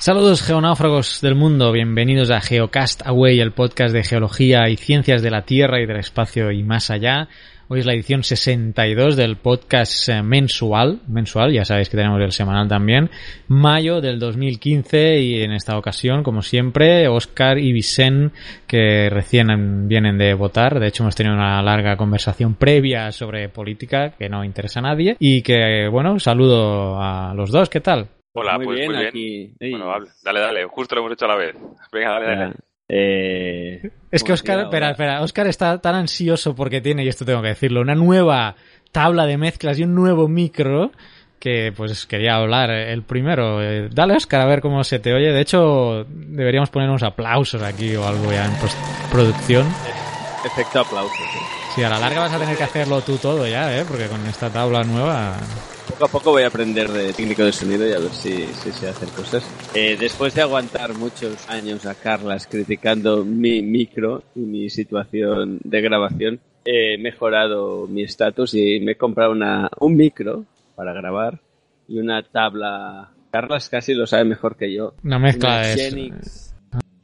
Saludos geonáufragos del mundo, bienvenidos a Geocast Away, el podcast de geología y ciencias de la Tierra y del espacio y más allá. Hoy es la edición 62 del podcast eh, mensual, mensual, ya sabéis que tenemos el semanal también, mayo del 2015 y en esta ocasión, como siempre, Oscar y Vicen, que recién vienen de votar, de hecho hemos tenido una larga conversación previa sobre política que no interesa a nadie. Y que, bueno, saludo a los dos, ¿qué tal? Hola, muy pues bien, muy bien. aquí. Bueno, dale, dale, justo lo hemos hecho a la vez. Venga, dale, dale. Eh, Es que ¿cómo Oscar, espera, espera, Oscar está tan ansioso porque tiene, y esto tengo que decirlo, una nueva tabla de mezclas y un nuevo micro que pues quería hablar el primero. Eh, Dale Oscar a ver cómo se te oye. De hecho, deberíamos poner unos aplausos aquí o algo ya en postproducción. Efecto aplauso. sí. Sí, a la larga vas a tener que hacerlo tú todo ya, ¿eh? Porque con esta tabla nueva... Poco a poco voy a aprender de técnico de sonido y a ver si, si sé hacer cosas. Eh, después de aguantar muchos años a Carlas criticando mi micro y mi situación de grabación, he mejorado mi estatus y me he comprado una, un micro para grabar y una tabla. Carlas casi lo sabe mejor que yo. Una mezcla Una de... Genix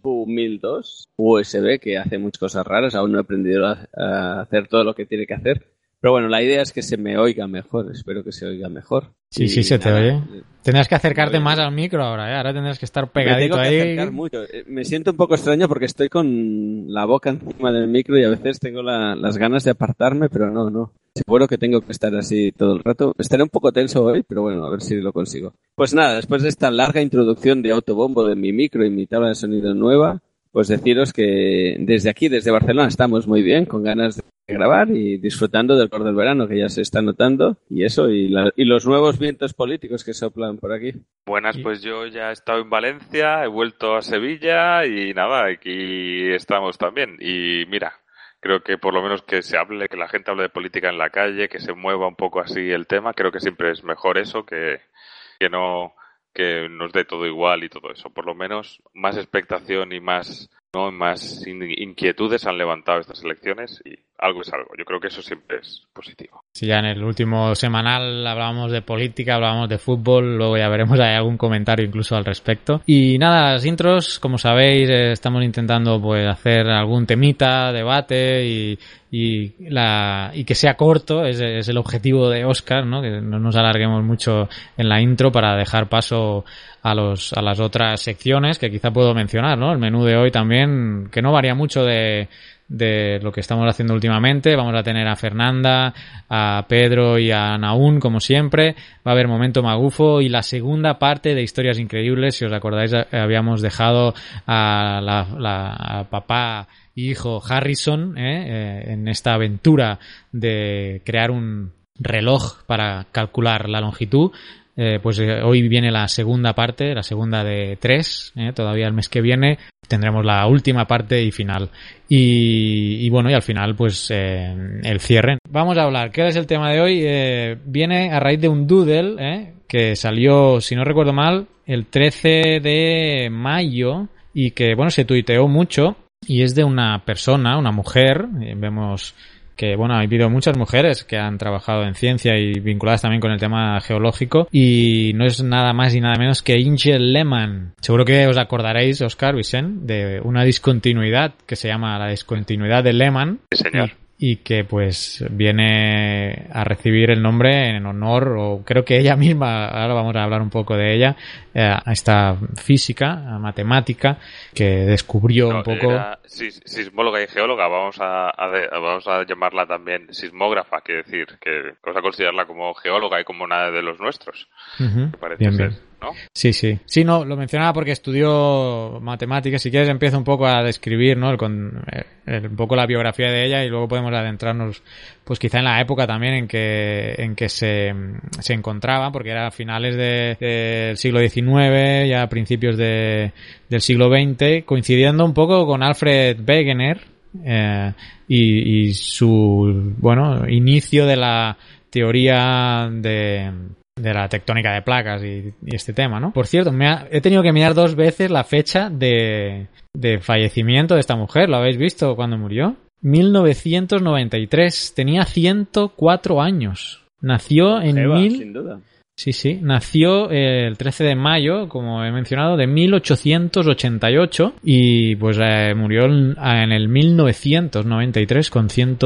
U1002 USB que hace muchas cosas raras. Aún no he aprendido a hacer todo lo que tiene que hacer. Pero bueno, la idea es que se me oiga mejor. Espero que se oiga mejor. Sí, Y sí, se te oye. Tendrás que acercarte más al micro ahora, ¿eh? Ahora tendrás que estar Me pegadito tengo que ahí. acercar mucho. Eh, Me siento un poco extraño porque estoy con la boca encima del micro y a veces tengo la- las ganas de apartarme, pero no, no. Seguro que tengo que estar así todo el rato. Estaré un poco tenso hoy, pero bueno, a ver si lo consigo. Pues nada, después de esta larga introducción de autobombo de mi micro y mi tabla de sonido nueva, pues deciros que desde aquí, desde Barcelona, estamos muy bien, con ganas de grabar y disfrutando del calor del verano que ya se está notando y eso, y, la- y los nuevos vientos políticos que soplan por aquí. Buenas, pues yo ya he estado en Valencia, he vuelto a Sevilla y nada, aquí estamos también. Y mira, creo que por lo menos que se hable, que la gente hable de política en la calle, que se mueva un poco así el tema, creo que siempre es mejor eso que, que no que nos dé todo igual y todo eso. Por lo menos más expectación y más no más in- inquietudes han levantado estas elecciones y algo es algo. Yo creo que eso siempre es positivo. Si ya en el último semanal hablábamos de política, hablábamos de fútbol, luego ya veremos hay algún comentario incluso al respecto. Y nada, las intros, como sabéis, eh, estamos intentando pues hacer algún temita, debate y, y, la, y que sea corto, es, es el objetivo de Oscar, ¿no? Que no nos alarguemos mucho en la intro para dejar paso a los a las otras secciones que quizá puedo mencionar, ¿no? El menú de hoy también, que no varía mucho de, de lo que estamos haciendo últimamente. Vamos a tener a Fernanda, a Pedro y a Naún, como siempre. Va a haber momento magufo y la segunda parte de Historias Increíbles. Si os acordáis, eh, habíamos dejado a, la, papá y hijo Harrison ¿eh? Eh, en esta aventura de crear un reloj para calcular la longitud. Eh, pues eh, hoy viene la segunda parte, la segunda de tres, eh, todavía el mes que viene tendremos la última parte y final. Y, y bueno, y al final pues eh, el cierre. Vamos a hablar, ¿qué es el tema de hoy? Eh, viene a raíz de un doodle que salió, si no recuerdo mal, el 13 de mayo y que bueno, se tuiteó mucho y es de una persona, una mujer, vemos que bueno, ha habido muchas mujeres que han trabajado en ciencia y vinculadas también con el tema geológico y no es nada más y nada menos que Inge Lehmann. Seguro que os acordaréis, Oscar Vicen, de una discontinuidad que se llama la discontinuidad de Lehmann. Sí, señor y que pues viene a recibir el nombre en honor o creo que ella misma ahora vamos a hablar un poco de ella eh, a esta física a matemática que descubrió un poco sismóloga y geóloga vamos a, vamos a llamarla también sismógrafa quiere decir que vamos a considerarla como geóloga y como una de los nuestros. Parece ser. Sí, sí. Sí, no, lo mencionaba porque estudió matemáticas. Si quieres, empiezo un poco a describir, ¿no? El, un poco la biografía de ella y luego podemos adentrarnos, pues quizá en la época también en que, en que se, se encontraba, porque era a finales del siglo XIX, ya a principios de, del siglo XX, coincidiendo un poco con Alfred Wegener eh, y su, bueno, inicio de la teoría de de la tectónica de placas y, este tema, ¿no? Por cierto, me he tenido que mirar dos veces la fecha de, de fallecimiento de esta mujer. ¿Lo habéis visto cuando murió? 1993. Tenía 104 años. Nació en mil... sin duda. Sí, sí. Nació eh, el 13 de mayo, como he mencionado, de 1888 y pues eh, murió en el 1993 con 100,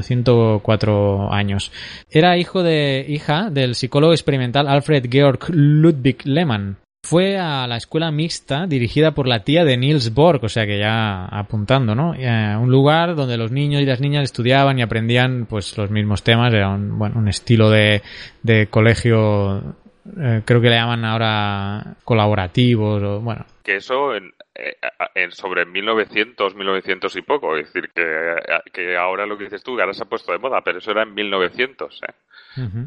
104 años. Era hijo de hija del psicólogo experimental Alfred Georg Ludwig Lehmann. Fue a la escuela mixta dirigida por la tía de Niels Bohr, o sea que ya apuntando, ¿no? Eh, un lugar donde los niños y las niñas estudiaban y aprendían pues los mismos temas, era un, un estilo de, colegio, eh, creo que le llaman ahora colaborativos o bueno. Que eso en, eh, en sobre 1900, 1900 y poco, es decir, que, que ahora lo que dices tú, ahora se ha puesto de moda, pero eso era en 1900, ¿eh?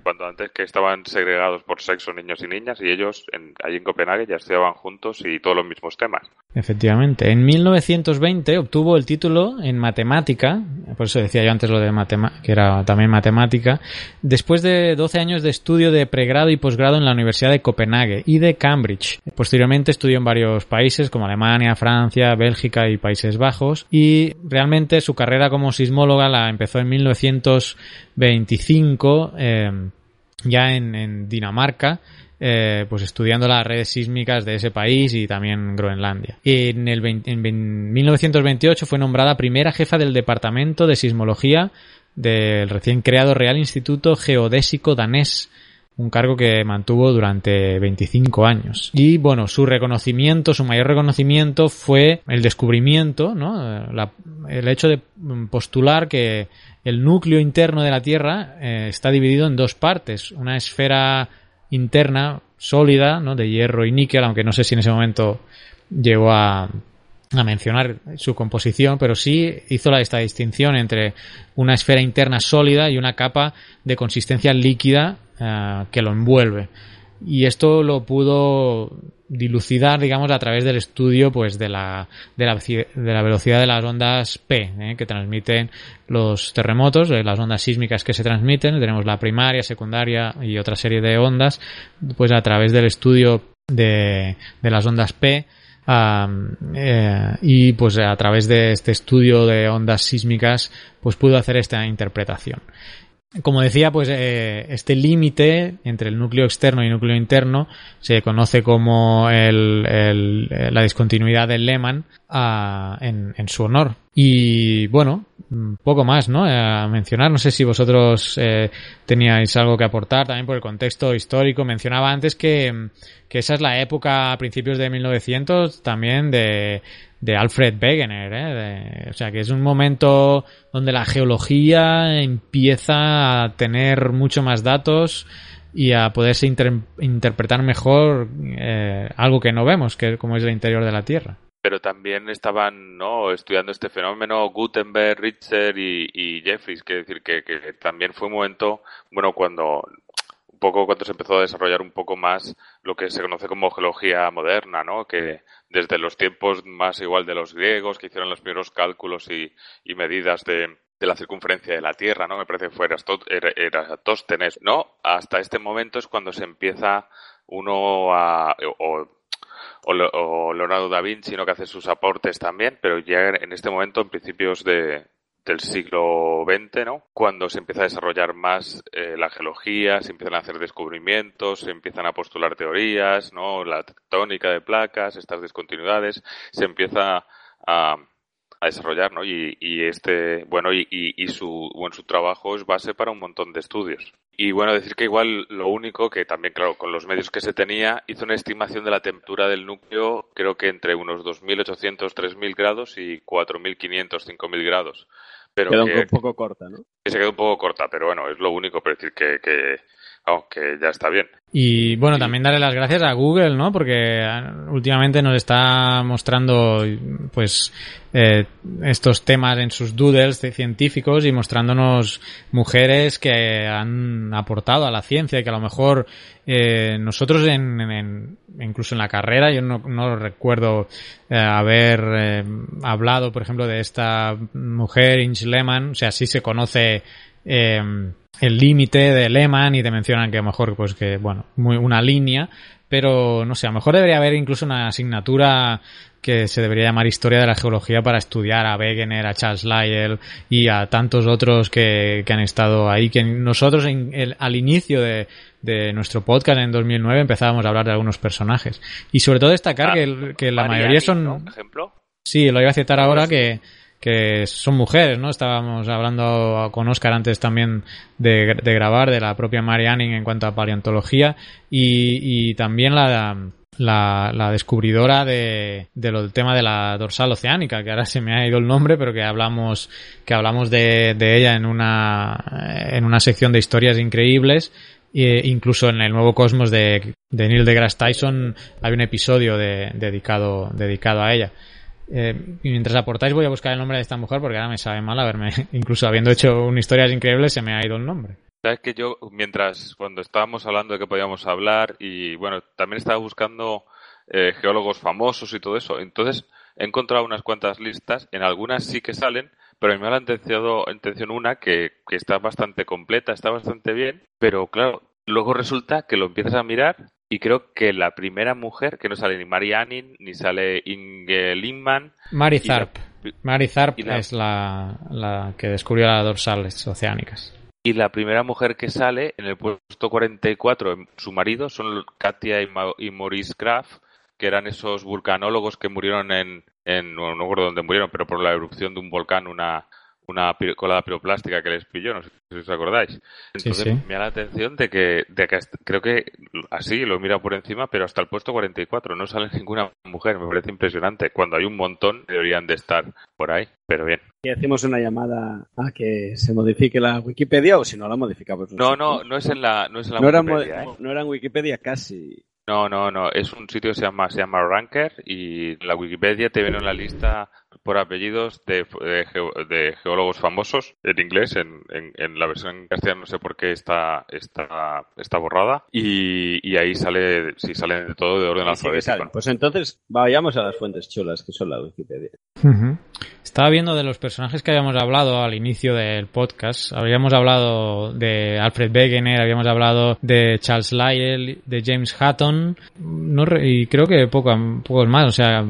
Cuando antes que estaban segregados por sexo niños y niñas y ellos en, allí en Copenhague ya estudiaban juntos y todos los mismos temas. Efectivamente. En 1920 obtuvo el título en matemática, por eso decía yo antes lo de matemática, que era también matemática, después de 12 años de estudio de pregrado y posgrado en la Universidad de Copenhague y de Cambridge. Posteriormente estudió en varios países como Alemania, Francia, Bélgica y Países Bajos y realmente su carrera como sismóloga la empezó en 1925 eh, ya en Dinamarca eh, pues estudiando las redes sísmicas de ese país y también Groenlandia. En, el en 1928 fue nombrada primera jefa del Departamento de Sismología del recién creado Real Instituto Geodésico Danés, un cargo que mantuvo durante 25 años. Y bueno, su reconocimiento, su mayor reconocimiento fue el descubrimiento, ¿no? el hecho de postular que el núcleo interno de la Tierra eh, está dividido en dos partes, una esfera interna sólida, ¿no? De hierro y níquel, aunque no sé si en ese momento llegó a mencionar su composición, pero sí hizo esta distinción entre una esfera interna sólida y una capa de consistencia líquida eh, que lo envuelve. Y esto lo pudo dilucidar, digamos, a través del estudio, pues, de la, de la, de la velocidad de las ondas P, ¿eh? que transmiten los terremotos, de las ondas sísmicas que se transmiten. Tenemos la primaria, secundaria y otra serie de ondas, pues, a través del estudio de, de las ondas P, eh, y pues a través de este estudio de ondas sísmicas pues pudo hacer esta interpretación. Como decía, pues eh, este límite entre el núcleo externo y el núcleo interno se conoce como el, el, la discontinuidad del Lehmann a, en, en, su honor. Y bueno, poco más, ¿no? A mencionar. No sé si vosotros eh, teníais algo que aportar también por el contexto histórico. Mencionaba antes que, que esa es la época a principios de 1900 también de de Alfred Wegener, ¿eh? o sea que es un momento donde la geología empieza a tener mucho más datos y a poderse interpretar mejor eh, algo que no vemos, que como es el interior de la Tierra. Pero también estaban ¿no? estudiando este fenómeno Gutenberg, Richter y, Jeffries, que decir que, que también fue un momento, bueno, cuando poco cuando se empezó a desarrollar un poco más lo que se conoce como geología moderna, ¿no? Que desde los tiempos más igual de los griegos, que hicieron los primeros cálculos y, medidas de, la circunferencia de la Tierra, ¿no? Me parece que fue Eratóstenes, ¿no? Hasta este momento es cuando se empieza uno a... O, Leonardo da Vinci, ¿no? Que hace sus aportes también, pero ya en este momento, en principios de, del siglo XX, ¿no? Cuando se empieza a desarrollar más eh, la geología, se empiezan a hacer descubrimientos, se empiezan a postular teorías, ¿no? La tectónica de placas, estas discontinuidades, se empieza a, desarrollar, ¿no? Y, y este, bueno, y, y, su, bueno, su trabajo es base para un montón de estudios. Y bueno, decir que igual lo único que también, claro, con los medios que se tenía, hizo una estimación de la temperatura del núcleo, creo que entre unos 2.800, 3.000 grados y 4.500, 5.000 grados. Pero quedó un poco corta, ¿no? se quedó un poco corta, pero bueno, es lo único, pero decir que, que, que ya está bien. Y bueno, también darle las gracias a Google, ¿no? Porque ah, últimamente nos está mostrando, pues, eh, estos temas en sus doodles de científicos y mostrándonos mujeres que han aportado a la ciencia y que a lo mejor eh, nosotros en, incluso en la carrera, yo no, no recuerdo eh, haber eh, hablado, por ejemplo, de esta mujer, Inch Lehman, o sea, sí se conoce eh, el límite de Lehman y te mencionan que a lo mejor, pues que, bueno, muy, una línea, pero no sé, a lo mejor debería haber incluso una asignatura que se debería llamar Historia de la Geología para estudiar a Wegener, a Charles Lyell y a tantos otros que, que han estado ahí, que nosotros en el, al inicio de, de, nuestro podcast en 2009 empezábamos a hablar de algunos personajes. Y sobre todo destacar ah, que, que la mayoría son... ¿no? ejemplo? Sí, lo iba a citar ahora que que son mujeres, ¿no? Estábamos hablando con Oscar antes también de, grabar de la propia Mary Anning en cuanto a paleontología y, y también la, la, la, descubridora de, de lo del tema de la dorsal oceánica, que ahora se me ha ido el nombre, pero que hablamos, que hablamos de, de ella en una, en una sección de historias increíbles. E incluso en el nuevo Cosmos de, de Neil deGrasse Tyson hay un episodio de, dedicado, dedicado a ella. Eh, y mientras aportáis voy a buscar el nombre de esta mujer porque ahora me sabe mal haberme, incluso habiendo hecho una historias increíbles, se me ha ido el nombre. Sabes que yo, mientras, cuando estábamos hablando de que podíamos hablar, y bueno, también estaba buscando eh, geólogos famosos y todo eso, entonces he encontrado unas cuantas listas, en algunas sí que salen, pero a mí me ha la atención una que, que está bastante completa, está bastante bien, pero claro, luego resulta que lo empiezas a mirar y creo que la primera mujer, que no sale ni Mary Anning, ni sale Inge Lindman. Mary Zarp. Mary Zarp es la, la, que descubrió las dorsales oceánicas. Y la primera mujer que sale en el puesto 44, su marido, son Katia y, Maurice Graf, que eran esos vulcanólogos que murieron en, en no, no recuerdo dónde murieron, pero por la erupción de un volcán, una, una colada piroplástica que les pilló, no sé si os acordáis. Entonces me da la atención de que, de que creo que así lo mira por encima, pero hasta el puesto 44 no sale ninguna mujer, me parece impresionante. Cuando hay un montón deberían de estar por ahí, pero bien. Y hacemos una llamada a que se modifique la Wikipedia o si no la modificamos. No, no, no es en la, no es en la Wikipedia. Era, ¿eh? No era en Wikipedia casi. No, no, no. Es un sitio que se llama, se llama Ranker y la Wikipedia te viene en la lista por apellidos de, de, geólogos famosos en inglés, en, en, la versión en castellano no sé por qué está, está, está borrada y, y ahí sale, si sale de todo de orden alfabético. pues entonces vayamos a las fuentes chulas que son la Wikipedia. Estaba viendo de los personajes que habíamos hablado al inicio del podcast. Habíamos hablado de Alfred Wegener, habíamos hablado de Charles Lyell, de James Hatton, no y creo que poco, pocos más. O sea,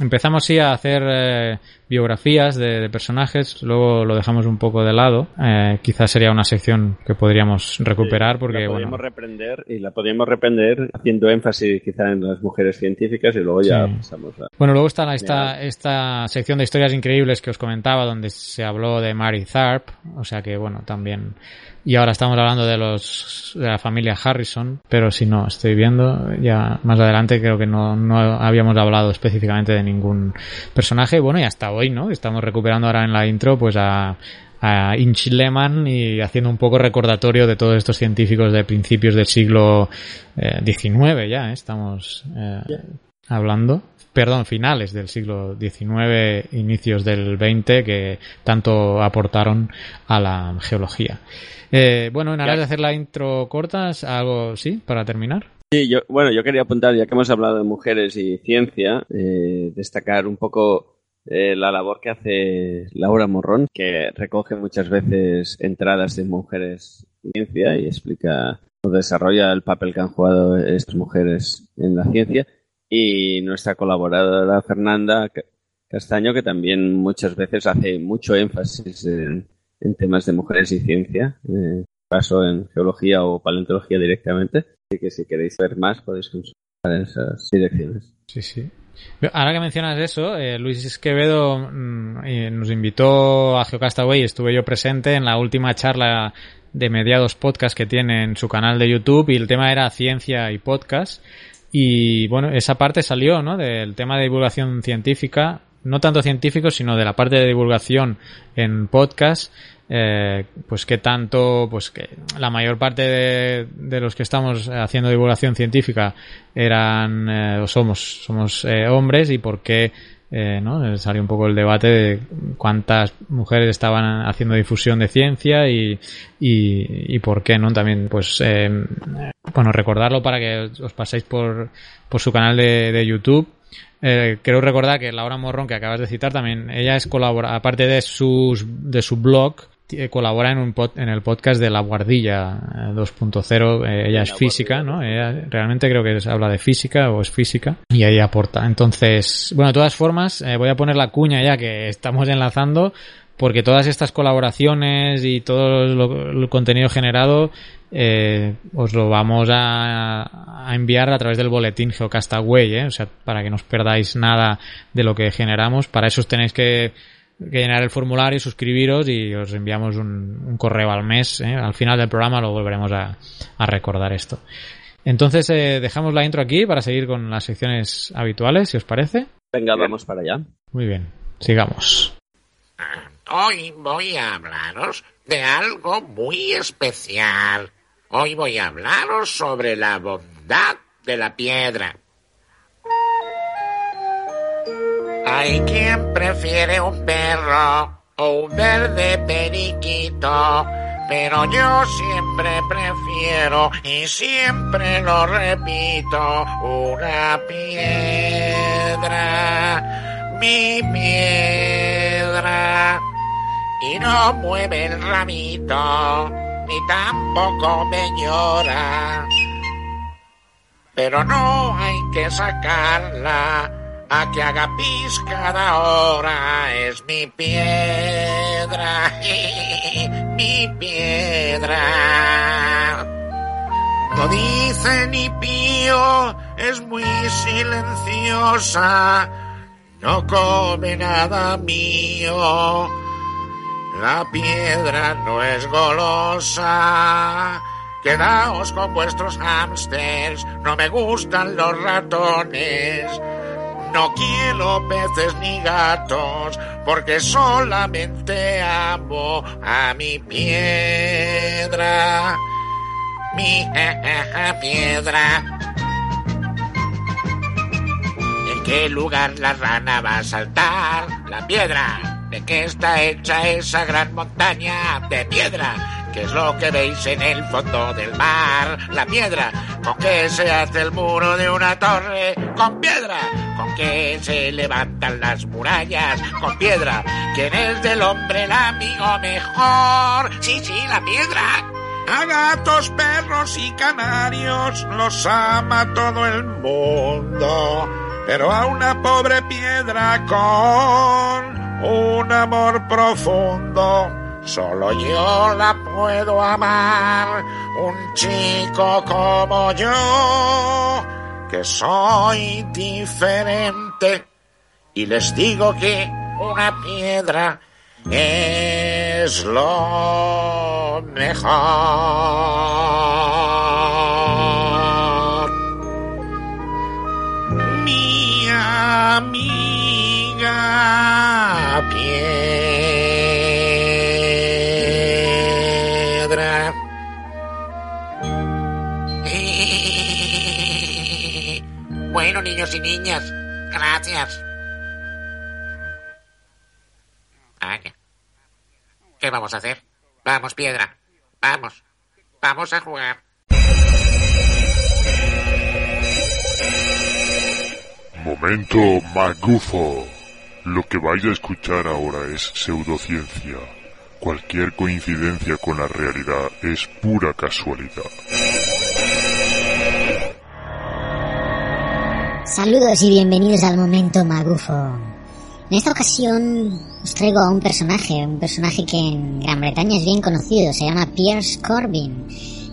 empezamos sí a hacer eh, biografías de, personajes, luego lo dejamos un poco de lado. Eh, quizás sería una sección que podríamos recuperar porque la podríamos reprender y la podríamos reprender haciendo énfasis quizá en las mujeres científicas y luego ya pasamos a... Bueno, luego está esta, esta sección de historias increíbles que os comentaba donde se habló de Mary Tharp, o sea que bueno, también y ahora estamos hablando de los de la familia Harrison, pero si no, estoy viendo ya más adelante creo que no, no habíamos hablado específicamente de ningún personaje. Bueno, y hasta hoy, ¿no? Estamos recuperando ahora en la intro pues a, a Inch Lehmann y haciendo un poco recordatorio de todos estos científicos de principios del siglo XIX eh, ya, ¿eh? estamos eh, hablando perdón, finales del siglo XIX, inicios del XX, que tanto aportaron a la geología. Eh, bueno, en aras de hacer la intro cortas, algo, sí, para terminar. Sí, yo, bueno, yo quería apuntar, ya que hemos hablado de mujeres y ciencia, eh, destacar un poco eh, la labor que hace Laura Morrón, que recoge muchas veces entradas de mujeres en ciencia y explica o desarrolla el papel que han jugado estas mujeres en la ciencia y nuestra colaboradora Fernanda, Castaño, que también muchas veces hace mucho énfasis en, temas de mujeres y ciencia, eh, paso en geología o paleontología directamente. Así que si queréis ver más podéis consultar esas direcciones. Sí, sí. Ahora que mencionas eso, eh, Luis Esquevedo mm, eh, nos invitó a Geocastaway estuve yo presente en la última charla de mediados podcast que tiene en su canal de YouTube y el tema era ciencia y podcast. Y bueno, esa parte salió, ¿no? Del tema de divulgación científica, no tanto científico, sino de la parte de divulgación en podcast eh, pues que tanto, pues que la mayor parte de, los que estamos haciendo divulgación científica eran eh, o somos, somos eh, hombres y por qué, ¿no? Salió un poco el debate de cuántas mujeres estaban haciendo difusión de ciencia y, y, por qué, ¿no? También, pues, bueno, recordarlo para que os paséis por, por su canal de, de YouTube eh, quiero recordar que Laura Morrón, que acabas de citar, también ella es colabora, aparte de sus de su blog, colabora en un en el podcast de La Guardilla 2.0. Eh, eh, ella es física, ¿no? Ella realmente creo que habla de física o es física y ahí aporta. Entonces, bueno, de todas formas, voy a poner la cuña ya que estamos enlazando porque todas estas colaboraciones y todo el contenido generado eh, os lo vamos a, enviar a través del boletín Geocastaway, ¿eh? o sea, para que no os perdáis nada de lo que generamos. Para eso os tenéis que, llenar el formulario, suscribiros y os enviamos un, correo al mes. ¿eh? Al final del programa lo volveremos a, recordar esto. Entonces dejamos la intro aquí para seguir con las secciones habituales, si os parece. Venga, vamos para allá. Muy bien, sigamos. Hoy voy a hablaros de algo muy especial. Hoy voy a hablaros sobre la bondad de la piedra. Hay quien prefiere un perro o un verde periquito, pero yo siempre prefiero y siempre lo repito, una piedra, mi piedra, y no mueve el ramito ni tampoco me llora. Pero no hay que sacarla a que haga pis cada hora. Es mi piedra, mi piedra. No dice ni pío, es muy silenciosa. No come nada mío la piedra no es golosa. Quedaos con vuestros hamsters, no me gustan los ratones. No quiero peces ni gatos, porque solamente amo a mi piedra. Mi piedra. ¿En qué lugar la rana va a saltar? La piedra. ¿De qué está hecha esa gran montaña de piedra? ¿Qué es lo que veis en el fondo del mar? La piedra. ¿Con qué se hace el muro de una torre? Con piedra. ¿Con qué se levantan las murallas? Con piedra. ¿Quién es del hombre el amigo mejor? Sí, sí, la piedra. A gatos, perros y canarios los ama todo el mundo. Pero a una pobre piedra con un amor profundo. Solo yo la puedo amar, un chico como yo, que soy diferente. Y les digo que una piedra es lo mejor. Mi amiga piedra. Bueno, niños y niñas, gracias. ¿Qué vamos a hacer? Vamos, piedra. Vamos. Vamos a jugar. Momento magufo. Lo que vais a escuchar ahora es pseudociencia. Cualquier coincidencia con la realidad es pura casualidad. Saludos y bienvenidos al momento magufo. En esta ocasión os traigo a un personaje, un personaje que en Gran Bretaña es bien conocido, se llama Piers Corbyn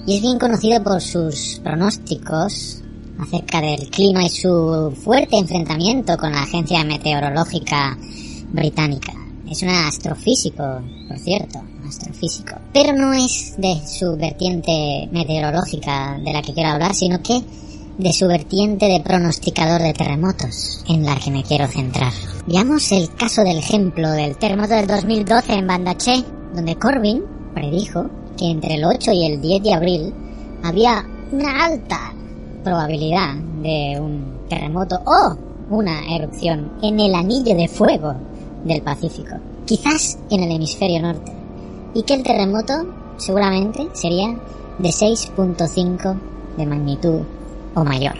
y es bien conocido por sus pronósticos acerca del clima y su fuerte enfrentamiento con la agencia meteorológica británica. Es un astrofísico, por cierto, astrofísico. Pero no es de su vertiente meteorológica de la que quiero hablar, sino que de su vertiente de pronosticador de terremotos, en la que me quiero centrar. Veamos el caso del ejemplo del terremoto del 2012 en Bandaché, donde Corbyn predijo que entre el 8 y el 10 de abril había una alta probabilidad de un terremoto o una erupción en el anillo de fuego del Pacífico, quizás en el hemisferio norte, y que el terremoto seguramente sería de 6.5 de magnitud o mayor.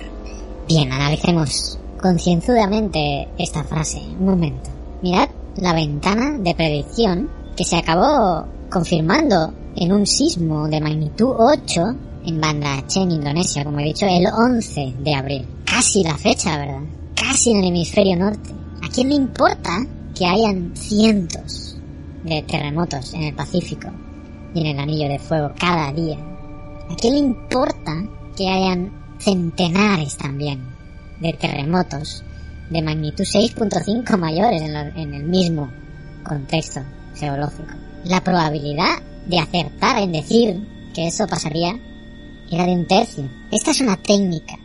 Bien, analicemos concienzudamente esta frase. Un momento. Mirad la ventana de predicción que se acabó confirmando en un sismo de magnitud 8 en Banda Aceh, en Indonesia, como he dicho, el 11 de abril. Casi la fecha, ¿verdad? Casi en el hemisferio norte. ¿A quién le importa que hayan cientos de terremotos en el Pacífico y en el Anillo de Fuego cada día? ¿A quién le importa que hayan centenares también de terremotos de magnitud 6.5 mayores en, en el mismo contexto geológico? La probabilidad de acertar en decir que eso pasaría era de un tercio. Esta es una técnica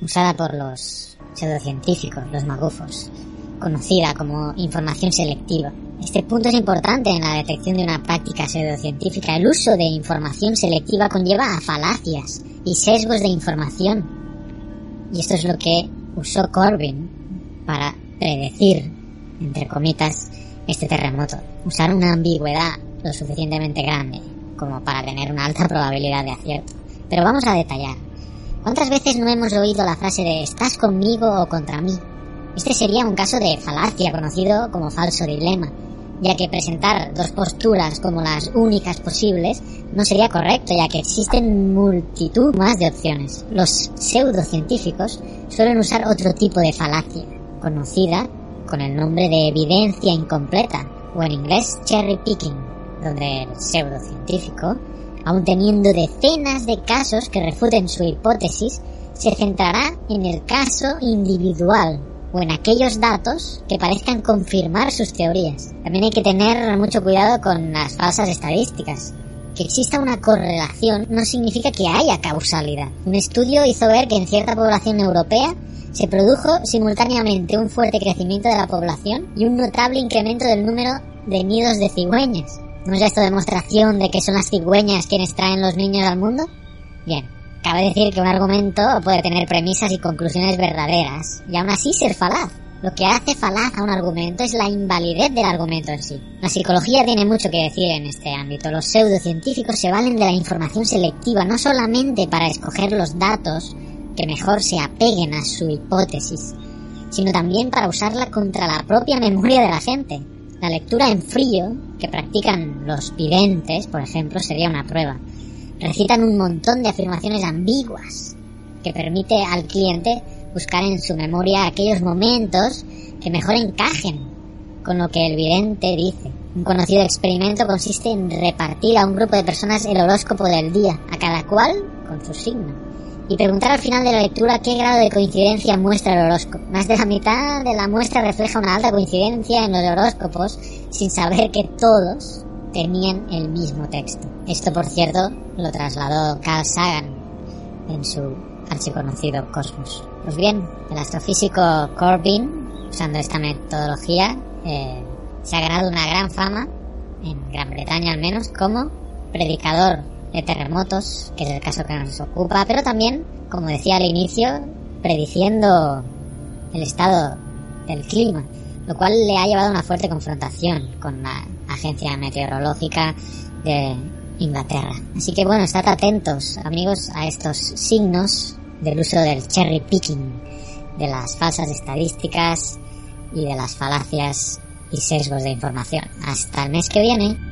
usada por los pseudocientíficos, los magufos, conocida como información selectiva. Este punto es importante en la detección de una práctica pseudocientífica. El uso de información selectiva conlleva a falacias y sesgos de información. Y esto es lo que usó Corbyn para predecir, entre comitas, este terremoto. Usar una ambigüedad lo suficientemente grande como para tener una alta probabilidad de acierto. Pero vamos a detallar. ¿Cuántas veces no hemos oído la frase de estás conmigo o contra mí? Este sería un caso de falacia conocido como falso dilema, ya que presentar dos posturas como las únicas posibles no sería correcto, ya que existen multitud más de opciones. Los pseudocientíficos suelen usar otro tipo de falacia, conocida con el nombre de evidencia incompleta, o en inglés cherry picking donde el pseudocientífico, aun teniendo decenas de casos que refuten su hipótesis, se centrará en el caso individual o en aquellos datos que parezcan confirmar sus teorías. También hay que tener mucho cuidado con las falsas estadísticas. Que exista una correlación no significa que haya causalidad. Un estudio hizo ver que en cierta población europea se produjo simultáneamente un fuerte crecimiento de la población y un notable incremento del número de nidos de cigüeñas. ¿No es esto demostración de que son las cigüeñas quienes traen los niños al mundo? Bien, cabe decir que un argumento puede tener premisas y conclusiones verdaderas, y aún así ser falaz. Lo que hace falaz a un argumento es la invalidez del argumento en sí. La psicología tiene mucho que decir en este ámbito. Los pseudocientíficos se valen de la información selectiva no solamente para escoger los datos que mejor se apeguen a su hipótesis, sino también para usarla contra la propia memoria de la gente. La lectura en frío que practican los videntes, por ejemplo, sería una prueba. Recitan un montón de afirmaciones ambiguas que permite al cliente buscar en su memoria aquellos momentos que mejor encajen con lo que el vidente dice. Un conocido experimento consiste en repartir a un grupo de personas el horóscopo del día, a cada cual con su signo y preguntar al final de la lectura qué grado de coincidencia muestra el horóscopo. Más de la mitad de la muestra refleja una alta coincidencia en los horóscopos sin saber que todos tenían el mismo texto. Esto, por cierto, lo trasladó Carl Sagan en su archiconocido Cosmos. Pues bien, el astrofísico Corbyn, usando esta metodología, eh, se ha ganado una gran fama, en Gran Bretaña al menos, como predicador de terremotos, que es el caso que nos ocupa, pero también, como decía al inicio, prediciendo el estado del clima, lo cual le ha llevado a una fuerte confrontación con la agencia meteorológica de Inglaterra. Así que bueno, estad atentos, amigos, a estos signos del uso del cherry picking, de las falsas estadísticas y de las falacias y sesgos de información. Hasta el mes que viene.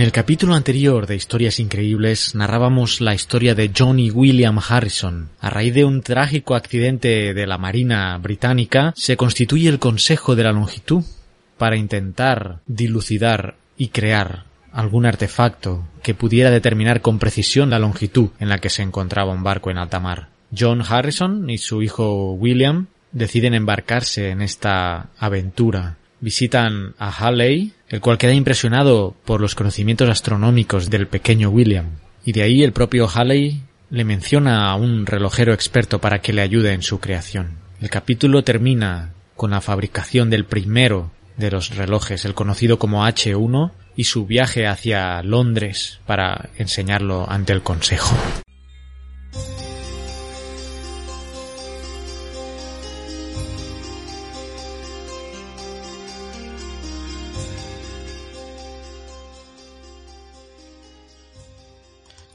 En el capítulo anterior de Historias Increíbles narrábamos la historia de Johnny William Harrison. A raíz de un trágico accidente de la Marina británica, se constituye el Consejo de la Longitud para intentar dilucidar y crear algún artefacto que pudiera determinar con precisión la longitud en la que se encontraba un barco en alta mar. John Harrison y su hijo William deciden embarcarse en esta aventura visitan a Halley, el cual queda impresionado por los conocimientos astronómicos del pequeño William. Y de ahí el propio Halley le menciona a un relojero experto para que le ayude en su creación. El capítulo termina con la fabricación del primero de los relojes, el conocido como H1, y su viaje hacia Londres para enseñarlo ante el Consejo.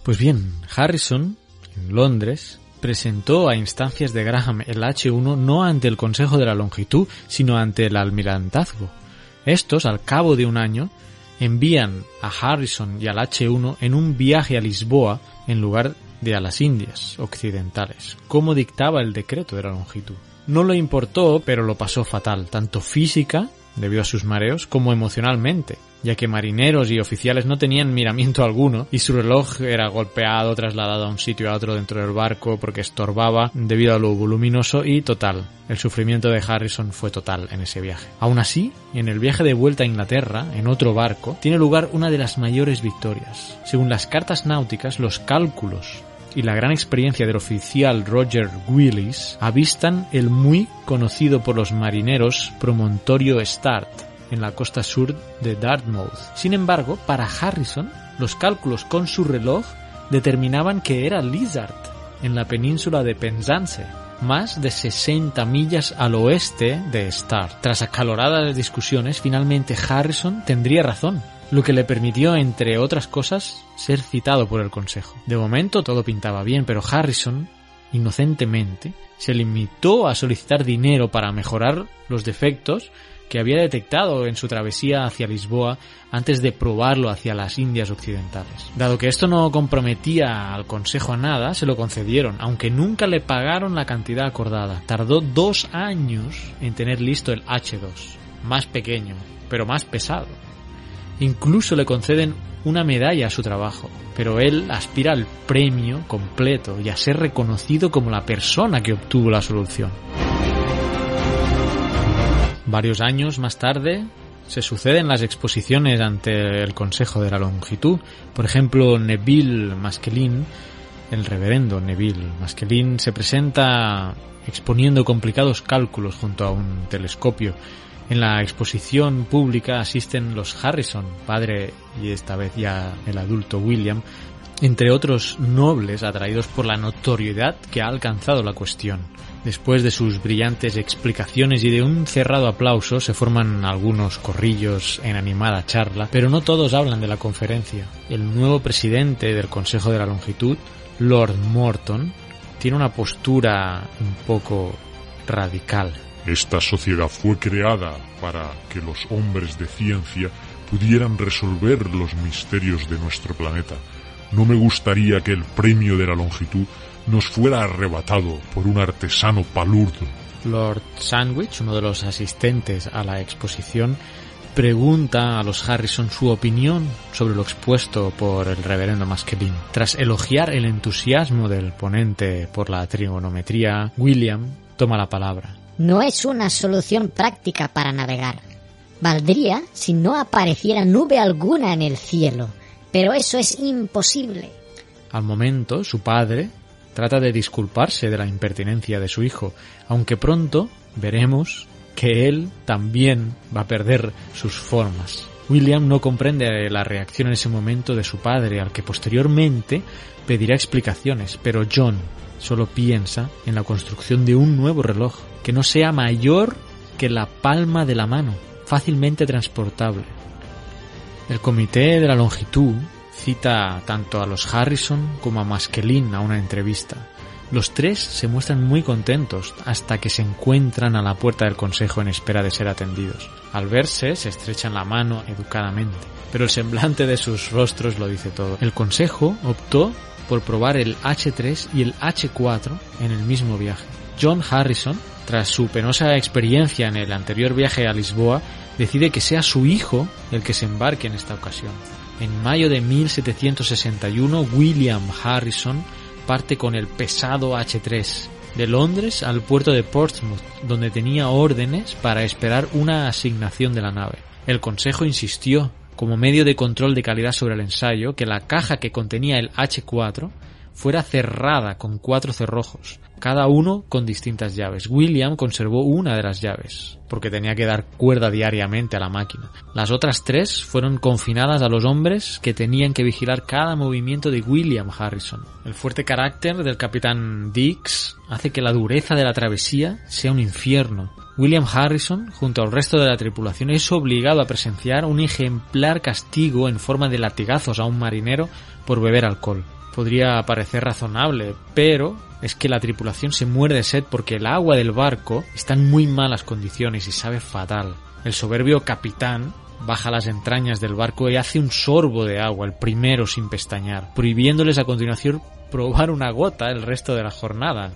Pues bien, Harrison, en Londres, presentó a instancias de Graham el H1 no ante el Consejo de la Longitud, sino ante el Almirantazgo. Estos, al cabo de un año, envían a Harrison y al H1 en un viaje a Lisboa en lugar de a las Indias occidentales, como dictaba el decreto de la longitud. No lo importó, pero lo pasó fatal, tanto física, debido a sus mareos, como emocionalmente, ya que marineros y oficiales no tenían miramiento alguno y su reloj era golpeado, trasladado a un sitio a otro dentro del barco porque estorbaba debido a lo voluminoso y total. El sufrimiento de Harrison fue total en ese viaje. Aún así, en el viaje de vuelta a Inglaterra, en otro barco, tiene lugar una de las mayores victorias. Según las cartas náuticas, los cálculos y la gran experiencia del oficial Roger Willis avistan el muy conocido por los marineros promontorio Start, en la costa sur de Dartmouth. Sin embargo, para Harrison, los cálculos con su reloj determinaban que era Lizard, en la península de Penzance, más de 60 millas al oeste de Star. Tras acaloradas discusiones, finalmente Harrison tendría razón, lo que le permitió, entre otras cosas, ser citado por el Consejo. De momento todo pintaba bien, pero Harrison, inocentemente, se limitó a solicitar dinero para mejorar los defectos que había detectado en su travesía hacia Lisboa antes de probarlo hacia las Indias Occidentales. Dado que esto no comprometía al Consejo a nada, se lo concedieron, aunque nunca le pagaron la cantidad acordada. Tardó dos años en tener listo el H2, más pequeño, pero más pesado. Incluso le conceden una medalla a su trabajo, pero él aspira al premio completo y a ser reconocido como la persona que obtuvo la solución. Varios años más tarde se suceden las exposiciones ante el Consejo de la Longitud. Por ejemplo, Neville Maskelin, el reverendo Neville Maskelin, se presenta exponiendo complicados cálculos junto a un telescopio. En la exposición pública asisten los Harrison, padre y esta vez ya el adulto William, entre otros nobles atraídos por la notoriedad que ha alcanzado la cuestión. Después de sus brillantes explicaciones y de un cerrado aplauso se forman algunos corrillos en animada charla, pero no todos hablan de la conferencia. El nuevo presidente del Consejo de la Longitud, Lord Morton, tiene una postura un poco radical. Esta sociedad fue creada para que los hombres de ciencia pudieran resolver los misterios de nuestro planeta. No me gustaría que el premio de la longitud nos fuera arrebatado por un artesano palurdo. Lord Sandwich, uno de los asistentes a la exposición, pregunta a los Harrison su opinión sobre lo expuesto por el reverendo Maskelin. Tras elogiar el entusiasmo del ponente por la trigonometría, William toma la palabra. No es una solución práctica para navegar. Valdría si no apareciera nube alguna en el cielo, pero eso es imposible. Al momento, su padre trata de disculparse de la impertinencia de su hijo, aunque pronto veremos que él también va a perder sus formas. William no comprende la reacción en ese momento de su padre, al que posteriormente pedirá explicaciones, pero John, solo piensa en la construcción de un nuevo reloj que no sea mayor que la palma de la mano, fácilmente transportable. El comité de la longitud cita tanto a los Harrison como a Maskelin a una entrevista. Los tres se muestran muy contentos hasta que se encuentran a la puerta del consejo en espera de ser atendidos. Al verse se estrechan la mano educadamente, pero el semblante de sus rostros lo dice todo. El consejo optó por probar el H3 y el H4 en el mismo viaje. John Harrison, tras su penosa experiencia en el anterior viaje a Lisboa, decide que sea su hijo el que se embarque en esta ocasión. En mayo de 1761, William Harrison parte con el pesado H3 de Londres al puerto de Portsmouth, donde tenía órdenes para esperar una asignación de la nave. El Consejo insistió, como medio de control de calidad sobre el ensayo, que la caja que contenía el H4 fuera cerrada con cuatro cerrojos, cada uno con distintas llaves. William conservó una de las llaves, porque tenía que dar cuerda diariamente a la máquina. Las otras tres fueron confinadas a los hombres que tenían que vigilar cada movimiento de William Harrison. El fuerte carácter del capitán Dix hace que la dureza de la travesía sea un infierno. William Harrison, junto al resto de la tripulación, es obligado a presenciar un ejemplar castigo en forma de latigazos a un marinero por beber alcohol podría parecer razonable, pero es que la tripulación se muere de sed porque el agua del barco está en muy malas condiciones y sabe fatal. El soberbio capitán baja las entrañas del barco y hace un sorbo de agua, el primero sin pestañear, prohibiéndoles a continuación probar una gota el resto de la jornada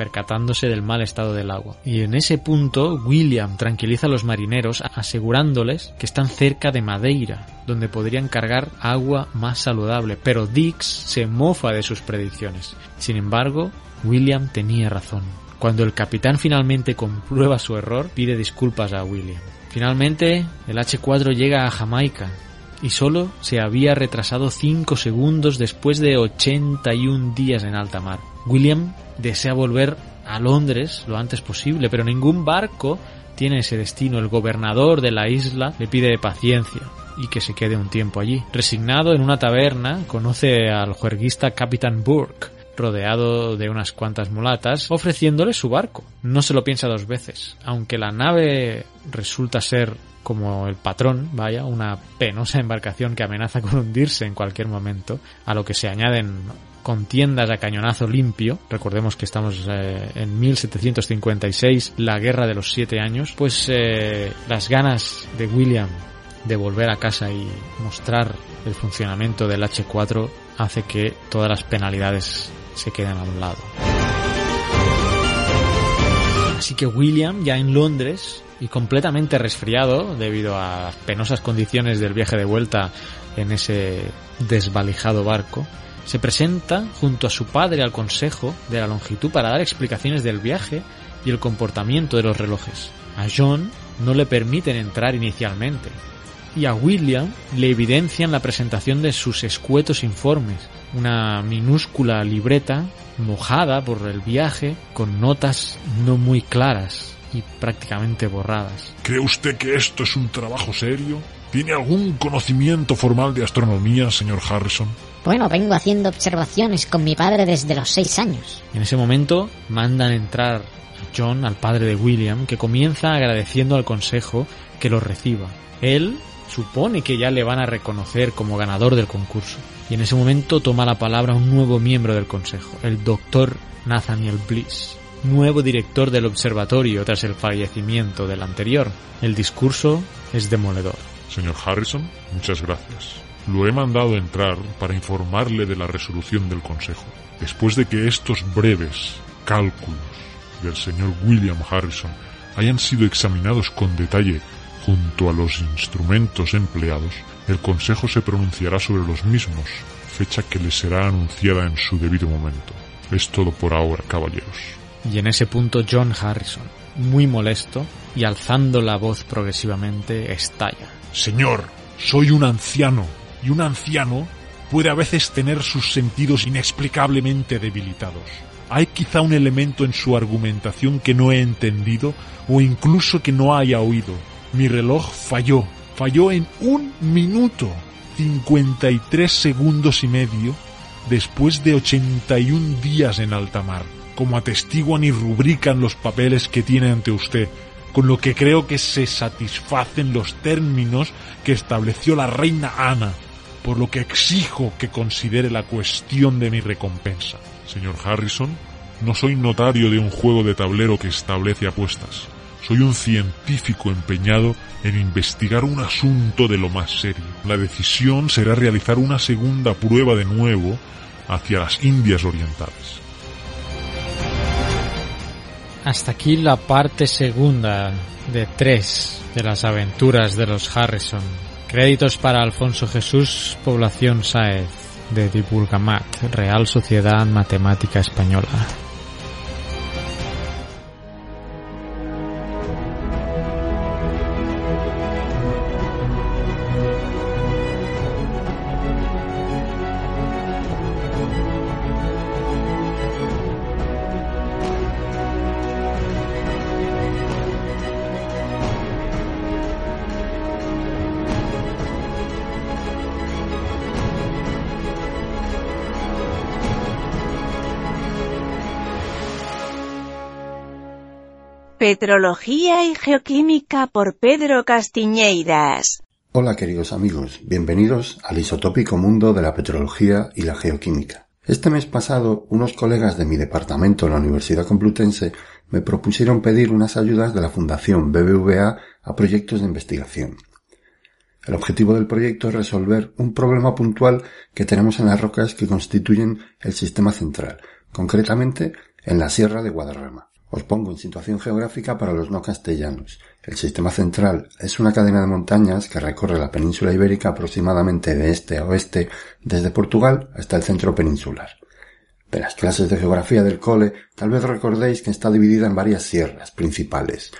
percatándose del mal estado del agua. Y en ese punto, William tranquiliza a los marineros asegurándoles que están cerca de Madeira, donde podrían cargar agua más saludable, pero Dix se mofa de sus predicciones. Sin embargo, William tenía razón. Cuando el capitán finalmente comprueba su error, pide disculpas a William. Finalmente, el H4 llega a Jamaica, y solo se había retrasado 5 segundos después de 81 días en alta mar. William desea volver a Londres lo antes posible, pero ningún barco tiene ese destino. El gobernador de la isla le pide paciencia y que se quede un tiempo allí. Resignado en una taberna, conoce al juerguista Capitán Burke, rodeado de unas cuantas mulatas, ofreciéndole su barco. No se lo piensa dos veces. Aunque la nave resulta ser como el patrón, vaya, una penosa embarcación que amenaza con hundirse en cualquier momento, a lo que se añaden contiendas a cañonazo limpio, recordemos que estamos eh, en 1756, la guerra de los siete años, pues eh, las ganas de William de volver a casa y mostrar el funcionamiento del H4 hace que todas las penalidades se queden a un lado. Así que William, ya en Londres y completamente resfriado debido a penosas condiciones del viaje de vuelta en ese desvalijado barco, se presenta junto a su padre al Consejo de la Longitud para dar explicaciones del viaje y el comportamiento de los relojes. A John no le permiten entrar inicialmente y a William le evidencian la presentación de sus escuetos informes, una minúscula libreta mojada por el viaje con notas no muy claras y prácticamente borradas. ¿Cree usted que esto es un trabajo serio? ¿Tiene algún conocimiento formal de astronomía, señor Harrison? Bueno, vengo haciendo observaciones con mi padre desde los seis años. En ese momento mandan entrar a John, al padre de William, que comienza agradeciendo al consejo que lo reciba. Él supone que ya le van a reconocer como ganador del concurso. Y en ese momento toma la palabra un nuevo miembro del consejo, el doctor Nathaniel Bliss, nuevo director del observatorio tras el fallecimiento del anterior. El discurso es demoledor. Señor Harrison, muchas gracias. Lo he mandado entrar para informarle de la resolución del Consejo. Después de que estos breves cálculos del señor William Harrison hayan sido examinados con detalle junto a los instrumentos empleados, el Consejo se pronunciará sobre los mismos, fecha que les será anunciada en su debido momento. Es todo por ahora, caballeros. Y en ese punto John Harrison, muy molesto y alzando la voz progresivamente, estalla. Señor, soy un anciano y un anciano puede a veces tener sus sentidos inexplicablemente debilitados. Hay quizá un elemento en su argumentación que no he entendido o incluso que no haya oído. Mi reloj falló, falló en un minuto, 53 segundos y medio después de 81 días en alta mar, como atestiguan y rubrican los papeles que tiene ante usted, con lo que creo que se satisfacen los términos que estableció la reina Ana, por lo que exijo que considere la cuestión de mi recompensa. Señor Harrison, no soy notario de un juego de tablero que establece apuestas. Soy un científico empeñado en investigar un asunto de lo más serio. La decisión será realizar una segunda prueba de nuevo hacia las Indias Orientales. Hasta aquí la parte segunda de tres de las aventuras de los Harrison. Créditos para Alfonso Jesús, Población Saez, de Divulgamat, Real Sociedad Matemática Española. Petrología y Geoquímica por Pedro Castiñeiras. Hola queridos amigos, bienvenidos al isotópico mundo de la petrología y la geoquímica. Este mes pasado, unos colegas de mi departamento en la Universidad Complutense me propusieron pedir unas ayudas de la Fundación BBVA a proyectos de investigación. El objetivo del proyecto es resolver un problema puntual que tenemos en las rocas que constituyen el sistema central, concretamente en la Sierra de Guadarrama. Os pongo en situación geográfica para los no castellanos. El sistema central es una cadena de montañas que recorre la península ibérica aproximadamente de este a oeste desde Portugal hasta el centro peninsular. De las clases de geografía del cole, tal vez recordéis que está dividida en varias sierras principales.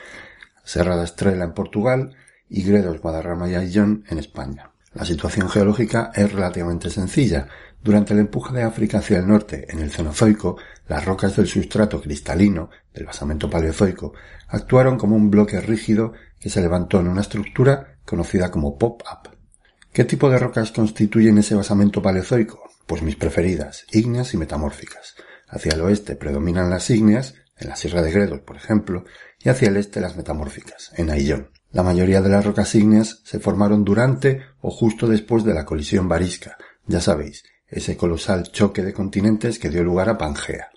Serra de Estrela en Portugal y Gredos, Guadarrama y Ayllón en España. La situación geológica es relativamente sencilla, durante el empuje de África hacia el norte en el Cenozoico, las rocas del sustrato cristalino del basamento paleozoico actuaron como un bloque rígido que se levantó en una estructura conocida como pop-up. ¿Qué tipo de rocas constituyen ese basamento paleozoico? Pues mis preferidas, ígneas y metamórficas. Hacia el oeste predominan las ígneas, en la Sierra de Gredos, por ejemplo, y hacia el este las metamórficas, en Aillón. La mayoría de las rocas ígneas se formaron durante o justo después de la colisión varisca, ya sabéis, ese colosal choque de continentes que dio lugar a Pangea.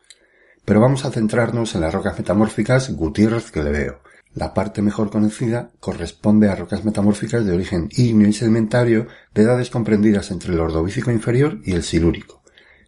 Pero vamos a centrarnos en las rocas metamórficas Gutiérrez que le veo. La parte mejor conocida corresponde a rocas metamórficas de origen ígneo y sedimentario de edades comprendidas entre el ordovícico inferior y el silúrico.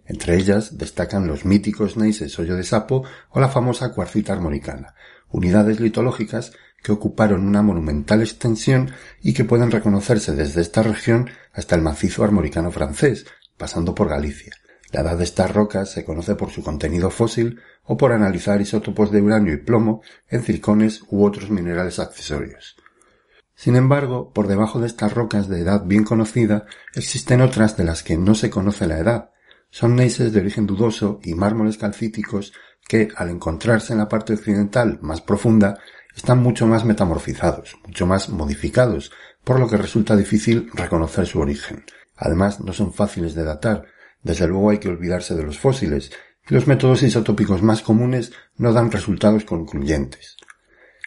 Entre ellas destacan los míticos neises hoyo de sapo o la famosa cuarcita armonicana, unidades litológicas que ocuparon una monumental extensión y que pueden reconocerse desde esta región hasta el macizo armoricano francés, pasando por Galicia. La edad de estas rocas se conoce por su contenido fósil o por analizar isótopos de uranio y plomo en circones u otros minerales accesorios. Sin embargo, por debajo de estas rocas de edad bien conocida existen otras de las que no se conoce la edad. Son neises de origen dudoso y mármoles calcíticos que, al encontrarse en la parte occidental más profunda, están mucho más metamorfizados, mucho más modificados, por lo que resulta difícil reconocer su origen. Además, no son fáciles de datar. Desde luego hay que olvidarse de los fósiles, y los métodos isotópicos más comunes no dan resultados concluyentes.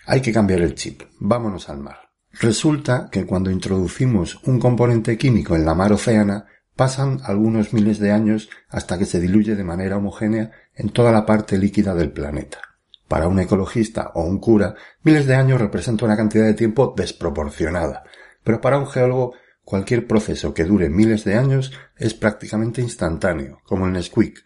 Hay que cambiar el chip. Vámonos al mar. Resulta que cuando introducimos un componente químico en la mar océana, pasan algunos miles de años hasta que se diluye de manera homogénea en toda la parte líquida del planeta. Para un ecologista o un cura, miles de años representa una cantidad de tiempo desproporcionada, pero para un geólogo Cualquier proceso que dure miles de años es prácticamente instantáneo, como el Nesquik.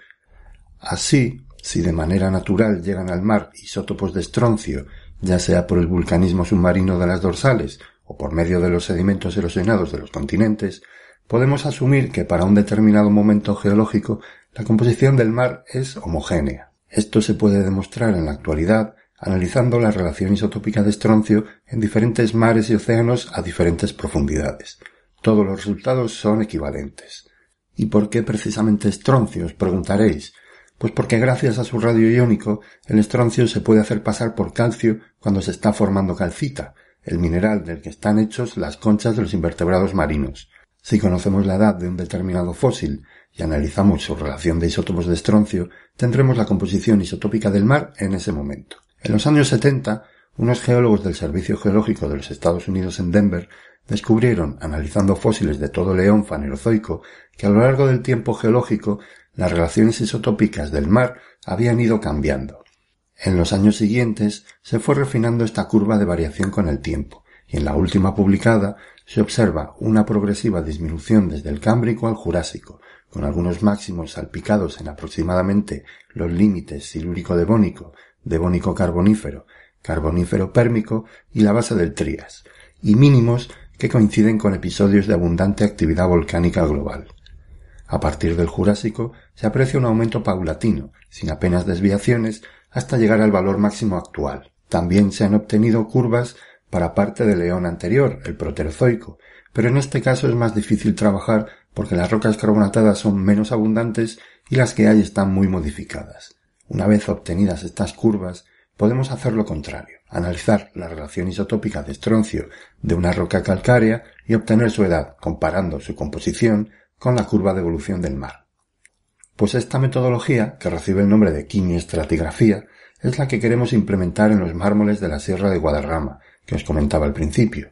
Así, si de manera natural llegan al mar isótopos de estroncio, ya sea por el vulcanismo submarino de las dorsales o por medio de los sedimentos erosionados de los continentes, podemos asumir que para un determinado momento geológico la composición del mar es homogénea. Esto se puede demostrar en la actualidad analizando la relación isotópica de estroncio en diferentes mares y océanos a diferentes profundidades. Todos los resultados son equivalentes. ¿Y por qué precisamente estroncio? os preguntaréis. Pues porque gracias a su radio iónico, el estroncio se puede hacer pasar por calcio cuando se está formando calcita, el mineral del que están hechos las conchas de los invertebrados marinos. Si conocemos la edad de un determinado fósil y analizamos su relación de isótopos de estroncio, tendremos la composición isotópica del mar en ese momento. En los años 70, unos geólogos del Servicio Geológico de los Estados Unidos en Denver descubrieron, analizando fósiles de todo león fanerozoico, que a lo largo del tiempo geológico las relaciones isotópicas del mar habían ido cambiando. En los años siguientes se fue refinando esta curva de variación con el tiempo, y en la última publicada se observa una progresiva disminución desde el Cámbrico al Jurásico, con algunos máximos salpicados en aproximadamente los límites silúrico-devónico, devónico-carbonífero, carbonífero-pérmico y la base del Trías, y mínimos que coinciden con episodios de abundante actividad volcánica global. A partir del Jurásico se aprecia un aumento paulatino, sin apenas desviaciones, hasta llegar al valor máximo actual. También se han obtenido curvas para parte del león anterior, el Proterozoico, pero en este caso es más difícil trabajar porque las rocas carbonatadas son menos abundantes y las que hay están muy modificadas. Una vez obtenidas estas curvas, podemos hacer lo contrario, analizar la relación isotópica de estroncio de una roca calcárea y obtener su edad comparando su composición con la curva de evolución del mar. Pues esta metodología, que recibe el nombre de quimioestratigrafía, es la que queremos implementar en los mármoles de la Sierra de Guadarrama, que os comentaba al principio.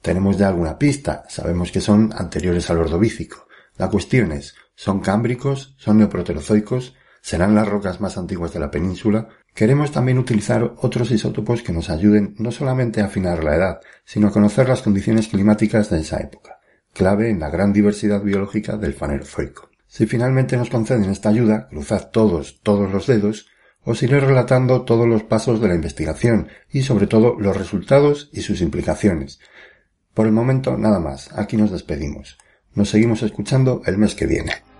Tenemos ya alguna pista, sabemos que son anteriores al ordovícico. La cuestión es, ¿son cámbricos? ¿Son neoproterozoicos? ¿Serán las rocas más antiguas de la península? Queremos también utilizar otros isótopos que nos ayuden no solamente a afinar la edad, sino a conocer las condiciones climáticas de esa época, clave en la gran diversidad biológica del fanerozoico. Si finalmente nos conceden esta ayuda, cruzad todos, todos los dedos, os iré relatando todos los pasos de la investigación y sobre todo los resultados y sus implicaciones. Por el momento nada más, aquí nos despedimos. Nos seguimos escuchando el mes que viene.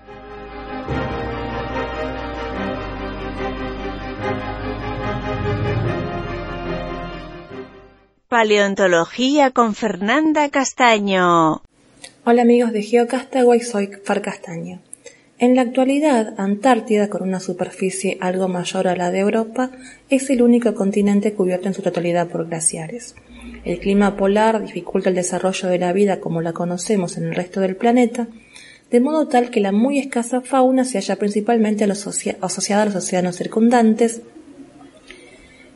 Paleontología con Fernanda Castaño. Hola amigos de GeoCastaway, soy Far Castaño. En la actualidad, Antártida, con una superficie algo mayor a la de Europa, es el único continente cubierto en su totalidad por glaciares. El clima polar dificulta el desarrollo de la vida como la conocemos en el resto del planeta, de modo tal que la muy escasa fauna se halla principalmente asociada a los océanos circundantes,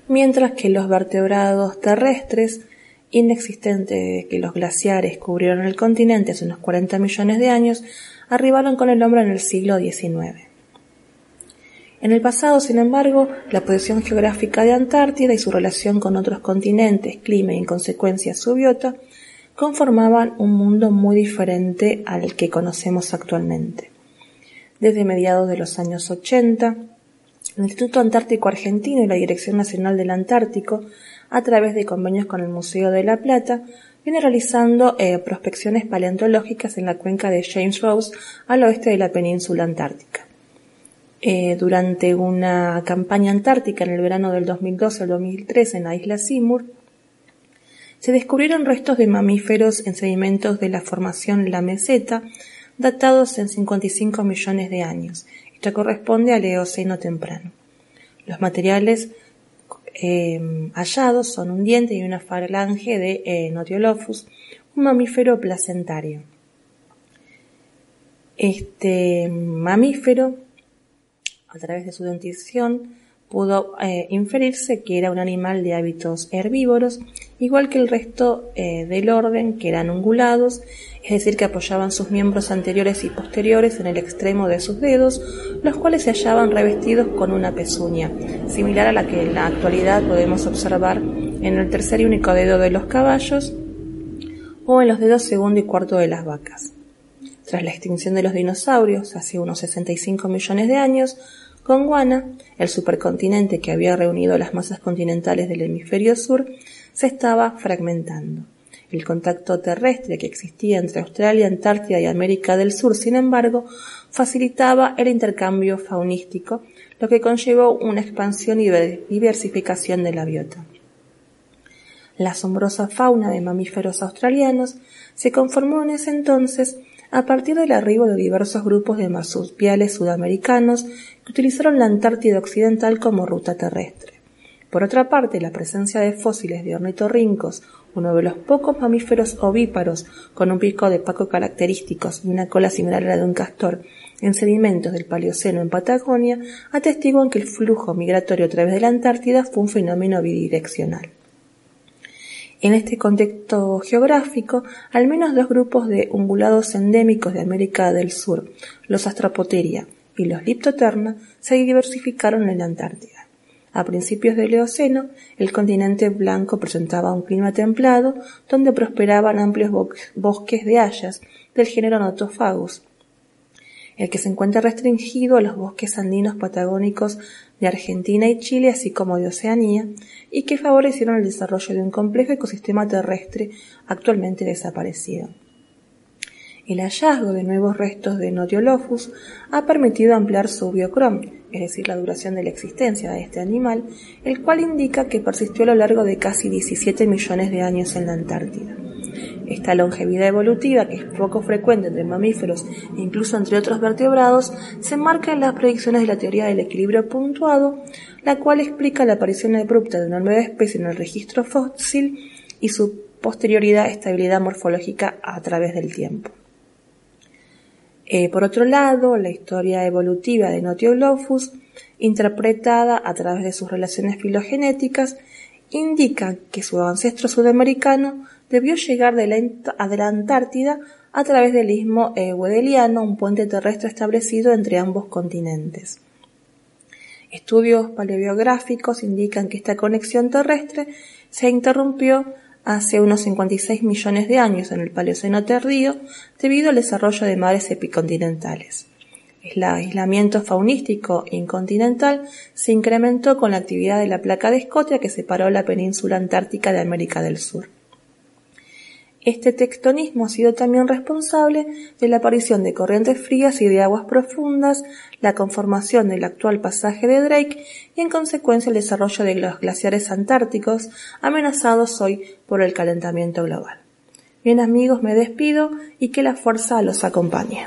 mientras que los vertebrados terrestres, inexistentes que los glaciares cubrieron el continente hace unos 40 millones de años, arribaron con el hombre en el siglo XIX. En el pasado, sin embargo, la posición geográfica de Antártida y su relación con otros continentes, clima y en consecuencia su biota, conformaban un mundo muy diferente al que conocemos actualmente. Desde mediados de los años 80, el Instituto Antártico Argentino y la Dirección Nacional del Antártico, a través de convenios con el Museo de La Plata, viene realizando eh, prospecciones paleontológicas en la cuenca de James Ross al oeste de la península antártica. Eh, durante una campaña antártica en el verano del 2012 al 2013 en la isla Seymour, se descubrieron restos de mamíferos en sedimentos de la formación La Meseta, datados en 55 millones de años, corresponde al Eoceno temprano. Los materiales eh, hallados son un diente y una falange de eh, Notiolophus, un mamífero placentario. Este mamífero a través de su dentición, pudo eh, inferirse que era un animal de hábitos herbívoros, igual que el resto eh, del orden, que eran ungulados, es decir, que apoyaban sus miembros anteriores y posteriores en el extremo de sus dedos, los cuales se hallaban revestidos con una pezuña, similar a la que en la actualidad podemos observar en el tercer y único dedo de los caballos o en los dedos segundo y cuarto de las vacas. Tras la extinción de los dinosaurios, hace unos 65 millones de años, Gondwana, el supercontinente que había reunido las masas continentales del hemisferio sur, se estaba fragmentando. El contacto terrestre que existía entre Australia, Antártida y América del Sur, sin embargo, facilitaba el intercambio faunístico, lo que conllevó una expansión y diversificación de la biota. La asombrosa fauna de mamíferos australianos se conformó en ese entonces a partir del arribo de diversos grupos de marsupiales sudamericanos utilizaron la Antártida Occidental como ruta terrestre. Por otra parte, la presencia de fósiles de ornitorrincos, uno de los pocos mamíferos ovíparos con un pico de paco característicos y una cola similar a la de un castor, en sedimentos del Paleoceno en Patagonia atestiguan que el flujo migratorio a través de la Antártida fue un fenómeno bidireccional. En este contexto geográfico, al menos dos grupos de ungulados endémicos de América del Sur, los Astropoteria y los Liptoterna, se diversificaron en la Antártida. A principios del Eoceno, el continente blanco presentaba un clima templado donde prosperaban amplios bosques de hayas del género Notophagus, el que se encuentra restringido a los bosques andinos patagónicos de Argentina y Chile, así como de Oceanía, y que favorecieron el desarrollo de un complejo ecosistema terrestre actualmente desaparecido. El hallazgo de nuevos restos de Notiolophus ha permitido ampliar su biocrom, es decir, la duración de la existencia de este animal, el cual indica que persistió a lo largo de casi 17 millones de años en la Antártida. Esta longevidad evolutiva, que es poco frecuente entre mamíferos e incluso entre otros vertebrados, se enmarca en las predicciones de la teoría del equilibrio puntuado, la cual explica la aparición abrupta de una nueva especie en el registro fósil y su posterioridad estabilidad morfológica a través del tiempo. Eh, por otro lado, la historia evolutiva de Notiolophus, interpretada a través de sus relaciones filogenéticas, indica que su ancestro sudamericano debió llegar de la, Antártida a través del istmo eh, Wedeliano, un puente terrestre establecido entre ambos continentes. Estudios paleobiográficos indican que esta conexión terrestre se interrumpió hace unos 56 millones de años en el Paleoceno tardío debido al desarrollo de mares epicontinentales. El aislamiento faunístico incontinental se incrementó con la actividad de la placa de Escotia que separó la península antártica de América del Sur. Este tectonismo ha sido también responsable de la aparición de corrientes frías y de aguas profundas, la conformación del actual pasaje de Drake y en consecuencia el desarrollo de los glaciares antárticos amenazados hoy por el calentamiento global. Bien amigos, me despido y que la fuerza los acompañe.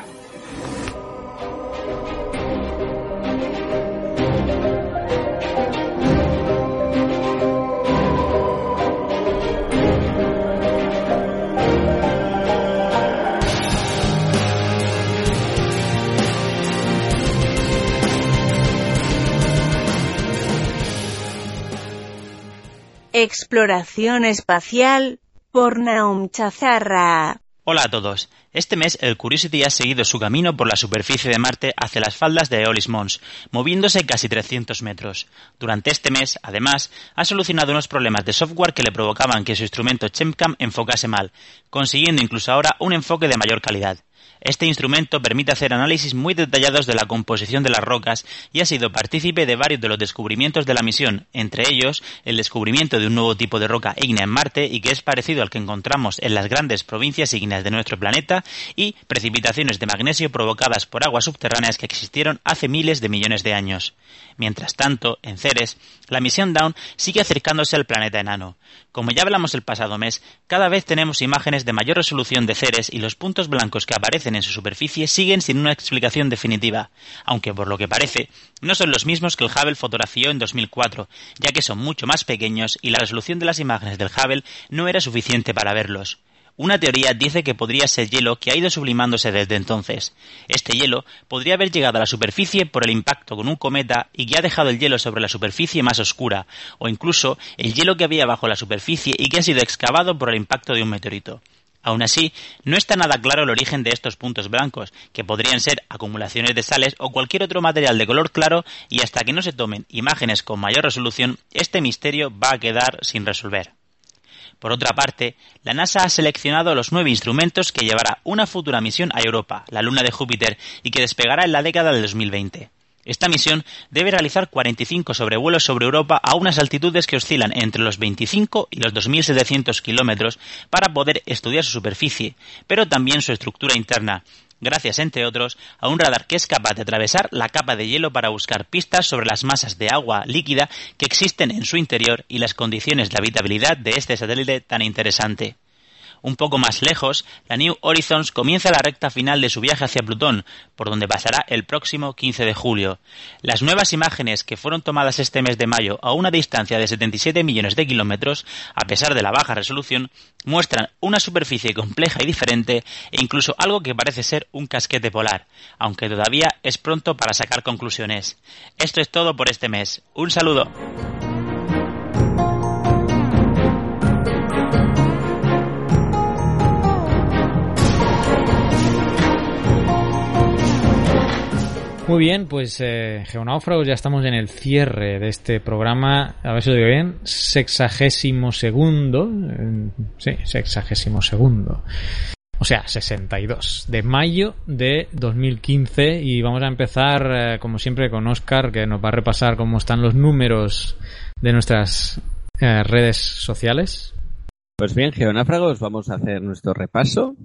Exploración espacial por Naum Chazarra. Hola a todos. Este mes el Curiosity ha seguido su camino por la superficie de Marte hacia las faldas de Eolis Mons, moviéndose casi 300 metros. Durante este mes, además, ha solucionado unos problemas de software que le provocaban que su instrumento ChempCam enfocase mal, consiguiendo incluso ahora un enfoque de mayor calidad. Este instrumento permite hacer análisis muy detallados de la composición de las rocas y ha sido partícipe de varios de los descubrimientos de la misión, entre ellos el descubrimiento de un nuevo tipo de roca ígnea en Marte y que es parecido al que encontramos en las grandes provincias ígneas de nuestro planeta y precipitaciones de magnesio provocadas por aguas subterráneas que existieron hace miles de millones de años. Mientras tanto, en Ceres, la misión Dawn sigue acercándose al planeta enano. Como ya hablamos el pasado mes, cada vez tenemos imágenes de mayor resolución de Ceres y los puntos blancos que aparecen en su superficie siguen sin una explicación definitiva, aunque por lo que parece no son los mismos que el Hubble fotografió en 2004, ya que son mucho más pequeños y la resolución de las imágenes del Hubble no era suficiente para verlos. Una teoría dice que podría ser hielo que ha ido sublimándose desde entonces. Este hielo podría haber llegado a la superficie por el impacto con un cometa y que ha dejado el hielo sobre la superficie más oscura, o incluso el hielo que había bajo la superficie y que ha sido excavado por el impacto de un meteorito. Aún así, no está nada claro el origen de estos puntos blancos, que podrían ser acumulaciones de sales o cualquier otro material de color claro, y hasta que no se tomen imágenes con mayor resolución, este misterio va a quedar sin resolver. Por otra parte, la NASA ha seleccionado los nueve instrumentos que llevará una futura misión a Europa, la luna de Júpiter, y que despegará en la década del 2020. Esta misión debe realizar 45 sobrevuelos sobre Europa a unas altitudes que oscilan entre los 25 y los 2.700 kilómetros para poder estudiar su superficie, pero también su estructura interna, gracias, entre otros, a un radar que es capaz de atravesar la capa de hielo para buscar pistas sobre las masas de agua líquida que existen en su interior y las condiciones de habitabilidad de este satélite tan interesante. Un poco más lejos, la New Horizons comienza la recta final de su viaje hacia Plutón, por donde pasará el próximo 15 de julio. Las nuevas imágenes que fueron tomadas este mes de mayo a una distancia de 77 millones de kilómetros, a pesar de la baja resolución, muestran una superficie compleja y diferente e incluso algo que parece ser un casquete polar, aunque todavía es pronto para sacar conclusiones. Esto es todo por este mes. Un saludo. Muy bien, pues eh, geonáufragos, ya estamos en el cierre de este programa, a ver si lo digo bien, sexagésimo segundo, sí, sexagésimo segundo, o sea, 62, de mayo de 2015 y vamos a empezar, eh, como siempre, con Oscar, que nos va a repasar cómo están los números de nuestras eh, redes sociales. Pues bien, geonáfragos, vamos a hacer nuestro repaso.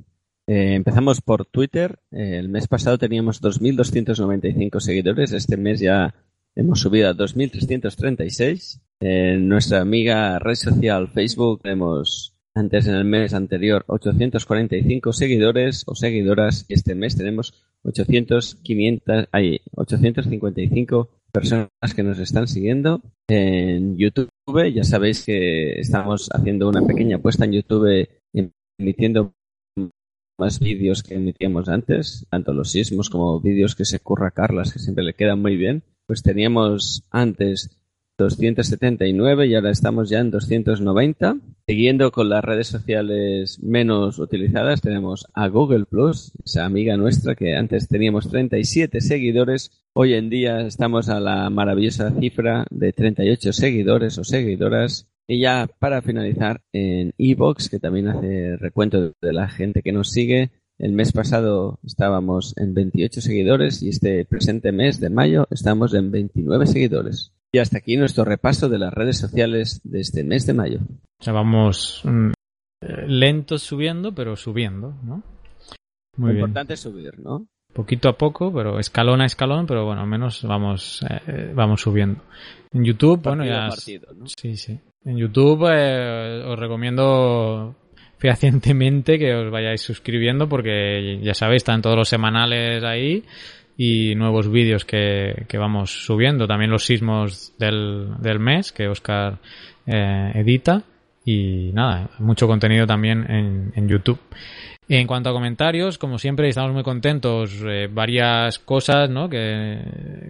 Eh, empezamos por Twitter. Eh, el mes pasado teníamos 2.295 seguidores. Este mes ya hemos subido a 2.336. En nuestra amiga red social Facebook tenemos antes en el mes anterior 845 seguidores o seguidoras este mes tenemos 800, 500, hay 855 personas que nos están siguiendo en YouTube. Ya sabéis que estamos haciendo una pequeña apuesta en YouTube emitiendo más vídeos que emitíamos antes, tanto los sismos como vídeos que se curra Carlas, que siempre le quedan muy bien. Pues teníamos antes 279 y ahora estamos ya en 290. Siguiendo con las redes sociales menos utilizadas, tenemos a Google Plus, esa amiga nuestra que antes teníamos 37 seguidores. Hoy en día estamos a la maravillosa cifra de 38 seguidores o seguidoras. Y ya para finalizar, en Evox, que también hace recuento de la gente que nos sigue, el mes pasado estábamos en 28 seguidores y este presente mes de mayo estamos en 29 seguidores. Y hasta aquí nuestro repaso de las redes sociales de este mes de mayo. O sea, vamos mm, lentos subiendo, pero subiendo, ¿no? Muy Lo importante es subir, ¿no? Poquito a poco, pero escalón a escalón, pero bueno, al menos vamos, eh, vamos subiendo. En YouTube, bueno, ya. Partido, ¿no? Sí, sí. En YouTube eh, os recomiendo fehacientemente que os vayáis suscribiendo porque ya sabéis, están todos los semanales ahí y nuevos vídeos que, que vamos subiendo. También los sismos del, del mes que Oscar eh, edita. Y nada, mucho contenido también en, en YouTube. En cuanto a comentarios, como siempre, estamos muy contentos. Eh, varias cosas ¿no? que,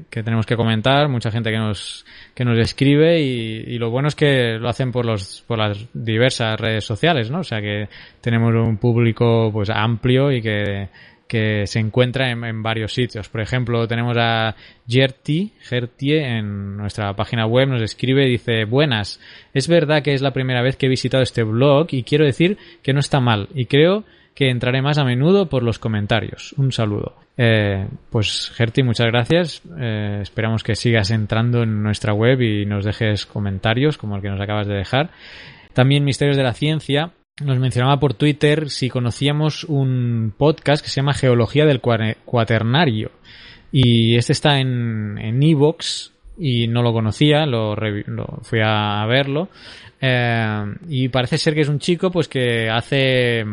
que, tenemos que comentar, mucha gente que nos, que nos escribe y, y, lo bueno es que lo hacen por, los, por las diversas redes sociales, ¿no? O sea que tenemos un público pues amplio y que, que se encuentra en, varios sitios. Por ejemplo, tenemos a Gertie, Gertie en nuestra página web, nos escribe y dice, buenas, es verdad que es la primera vez que he visitado este blog y quiero decir que no está mal y creo que entraré más a menudo por los comentarios. Un saludo. Eh, pues Gertie, muchas gracias. Eh, esperamos que sigas entrando en nuestra web y nos dejes comentarios como el que nos acabas de dejar. También Misterios de la Ciencia nos mencionaba por Twitter si conocíamos un podcast que se llama Geología del Cuaternario. Y este está en en Evox y no lo conocía, lo, fui a verlo. Eh, y parece ser que es un chico pues que hace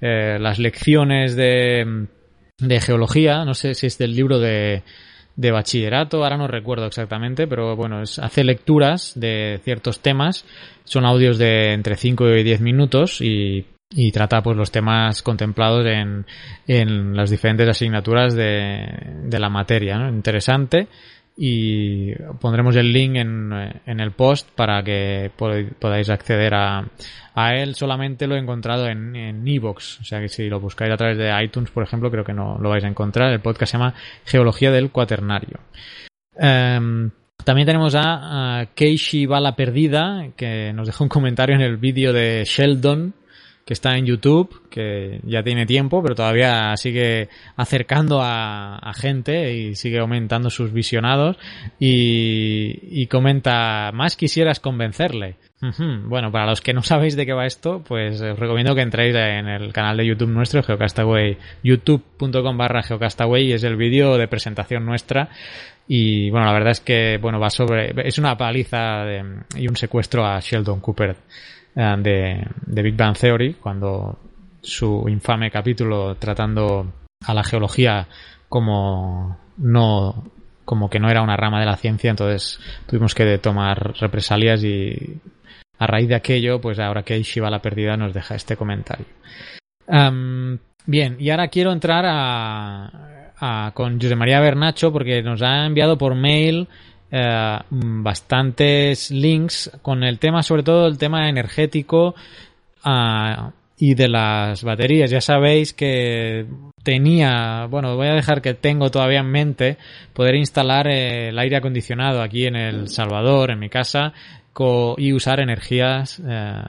eh, las lecciones de, de geología, no sé si es del libro de, de bachillerato, ahora no recuerdo exactamente, pero bueno, es, hace lecturas de ciertos temas, son audios de entre 5 y 10 minutos y, y trata pues los temas contemplados en, en las diferentes asignaturas de, de la materia, ¿no? Interesante y pondremos el link en, en el post para que podáis acceder a, a, él. Solamente lo he encontrado en, en Evox, o sea que si lo buscáis a través de iTunes, por ejemplo, creo que no lo vais a encontrar. El podcast se llama Geología del Cuaternario. Um, también tenemos a, a Keishi Bala Perdida, que nos dejó un comentario en el vídeo de Sheldon, que está en YouTube, que ya tiene tiempo, pero todavía sigue acercando a, a gente y sigue aumentando sus visionados y, y, comenta, más quisieras convencerle. Bueno, para los que no sabéis de qué va esto, pues os recomiendo que entréis en el canal de YouTube nuestro, Geocastaway, youtube.com barra Geocastaway, y es el vídeo de presentación nuestra. Y bueno, la verdad es que, bueno, va sobre, es una paliza de, y un secuestro a Sheldon Cooper de, de, Big Bang Theory cuando su infame capítulo tratando a la geología como no como que no era una rama de la ciencia, entonces tuvimos que tomar represalias y a raíz de aquello, pues ahora que Shiva la perdida nos deja este comentario. bien, y ahora quiero entrar a, con José María Bernacho porque nos ha enviado por mail eh, bastantes links con el tema, sobre todo el tema energético ah, y de las baterías. Ya sabéis que tenía, bueno, voy a dejar que tengo todavía en mente poder instalar el aire acondicionado aquí en El Salvador, en mi casa, y usar energías eh,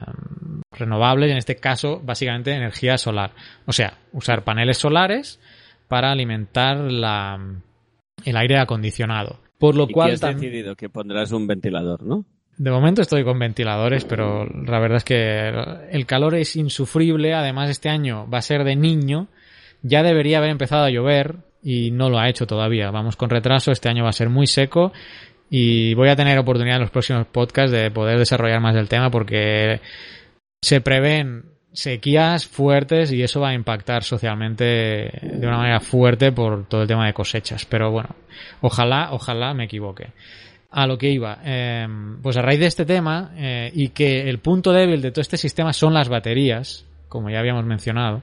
renovables, en este caso básicamente energía solar. O sea, usar paneles solares para alimentar el aire acondicionado. Por lo ¿Y cual has decidido que pondrás un ventilador, ¿no? De momento estoy con ventiladores, pero la verdad es que el calor es insufrible. Además, este año va a ser de niño. Ya debería haber empezado a llover y no lo ha hecho todavía. Vamos con retraso. Este año va a ser muy seco y voy a tener oportunidad en los próximos podcasts de poder desarrollar más del tema porque se prevén sequías fuertes y eso va a impactar socialmente de una manera fuerte por todo el tema de cosechas. Pero bueno, ojalá, ojalá me equivoque. A lo que iba, em, pues a raíz de este tema eh, y que el punto débil de todo este sistema son las baterías, como ya habíamos mencionado,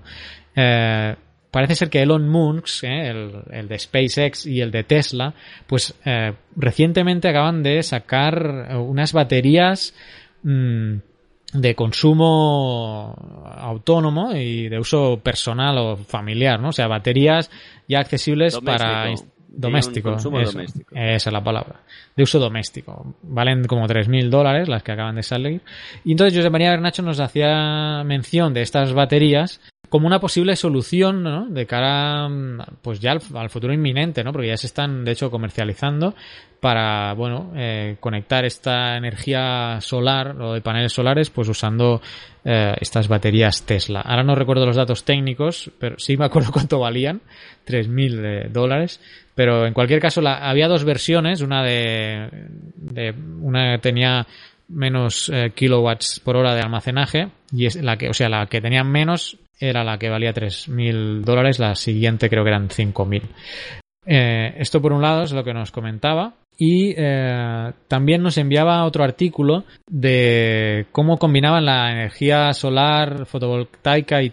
eh, parece ser que Elon Musk, eh, el, de SpaceX y el de Tesla, pues recientemente acaban de sacar unas baterías mm, de consumo autónomo y de uso personal o familiar, ¿no? O sea, baterías ya accesibles para doméstico, doméstico. Esa es la palabra. De uso doméstico. Valen como 3.000 dólares las que acaban de salir. Y entonces José María Bernacho nos hacía mención de estas baterías como una posible solución ¿no? de cara pues ya al, futuro inminente, ¿no? porque ya se están de hecho comercializando para bueno eh, conectar esta energía solar o de paneles solares pues usando eh, estas baterías Tesla. Ahora no recuerdo los datos técnicos, pero sí me acuerdo cuánto valían, 3.000 eh, dólares. Pero en cualquier caso la, había dos versiones, una de, de una tenía menos kilowatts por hora de almacenaje y es la que, o sea, la que tenía menos era la que valía 3.000 dólares, la siguiente creo que eran 5.000. Eh, esto por un lado es lo que nos comentaba y eh, también nos enviaba otro artículo de cómo combinaban la energía solar, fotovoltaica y,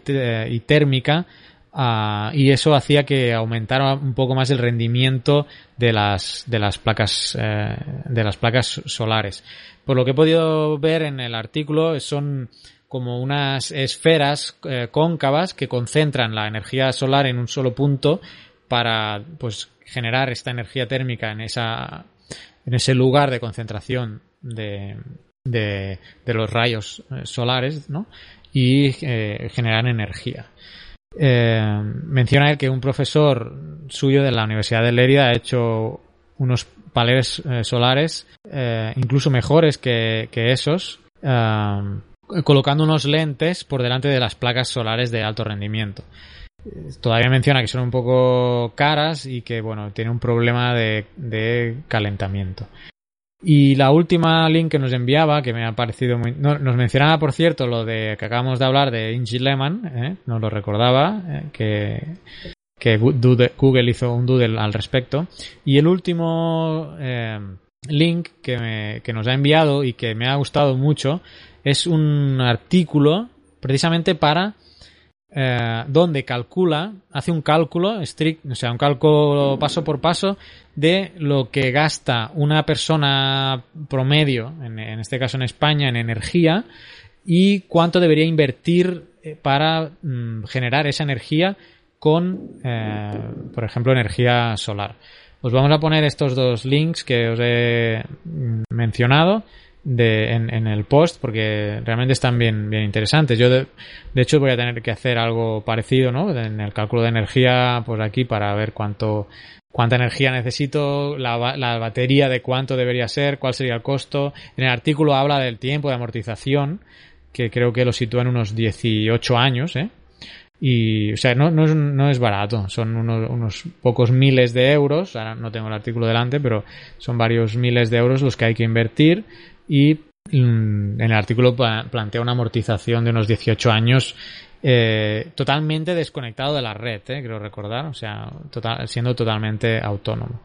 térmica ah, y eso hacía que aumentara un poco más el rendimiento de las placas eh, de las placas solares. Por lo que he podido ver en el artículo son como unas esferas eh, cóncavas que concentran la energía solar en un solo punto para pues generar esta energía térmica en esa en ese lugar de concentración de, de, los rayos eh, solares ¿no? y eh, generar energía. menciona él que un profesor suyo de la Universidad de Lerida ha hecho unos paneles solares incluso mejores que, que esos colocando unos lentes por delante de las placas solares de alto rendimiento. Todavía menciona que son un poco caras y que, bueno, tiene un problema de, calentamiento. Y la última link que nos enviaba, que me ha parecido muy... nos mencionaba, por cierto, lo de que acabamos de hablar de Ingy Lehman, ¿eh? nos lo recordaba, ¿eh? que, que Google hizo un doodle al respecto. Y el último eh, link que, que nos ha enviado y que me ha gustado mucho es un artículo precisamente para eh, donde calcula, hace un cálculo strict, o sea, un cálculo paso por paso de lo que gasta una persona promedio, en, este caso en España, en energía y cuánto debería invertir eh, para mm, generar esa energía con, eh, por ejemplo, energía solar. Os vamos a poner estos dos links que os he mm, mencionado de, en, el post porque realmente están bien, bien interesantes. Yo, de, hecho, voy a tener que hacer algo parecido, ¿no? En el cálculo de energía, pues aquí para ver cuánto, cuánta energía necesito, la, la batería de cuánto debería ser, cuál sería el costo. En el artículo habla del tiempo de amortización, que creo que lo sitúa en unos 18 años, ¿eh? Y, o sea, no, no, es, no es barato, son unos, unos, pocos miles de euros, ahora no tengo el artículo delante, pero son varios miles de euros los que hay que invertir y mm, en el artículo plantea una amortización de unos 18 años eh, totalmente desconectado de la red, eh, creo recordar, o sea, siendo totalmente autónomo.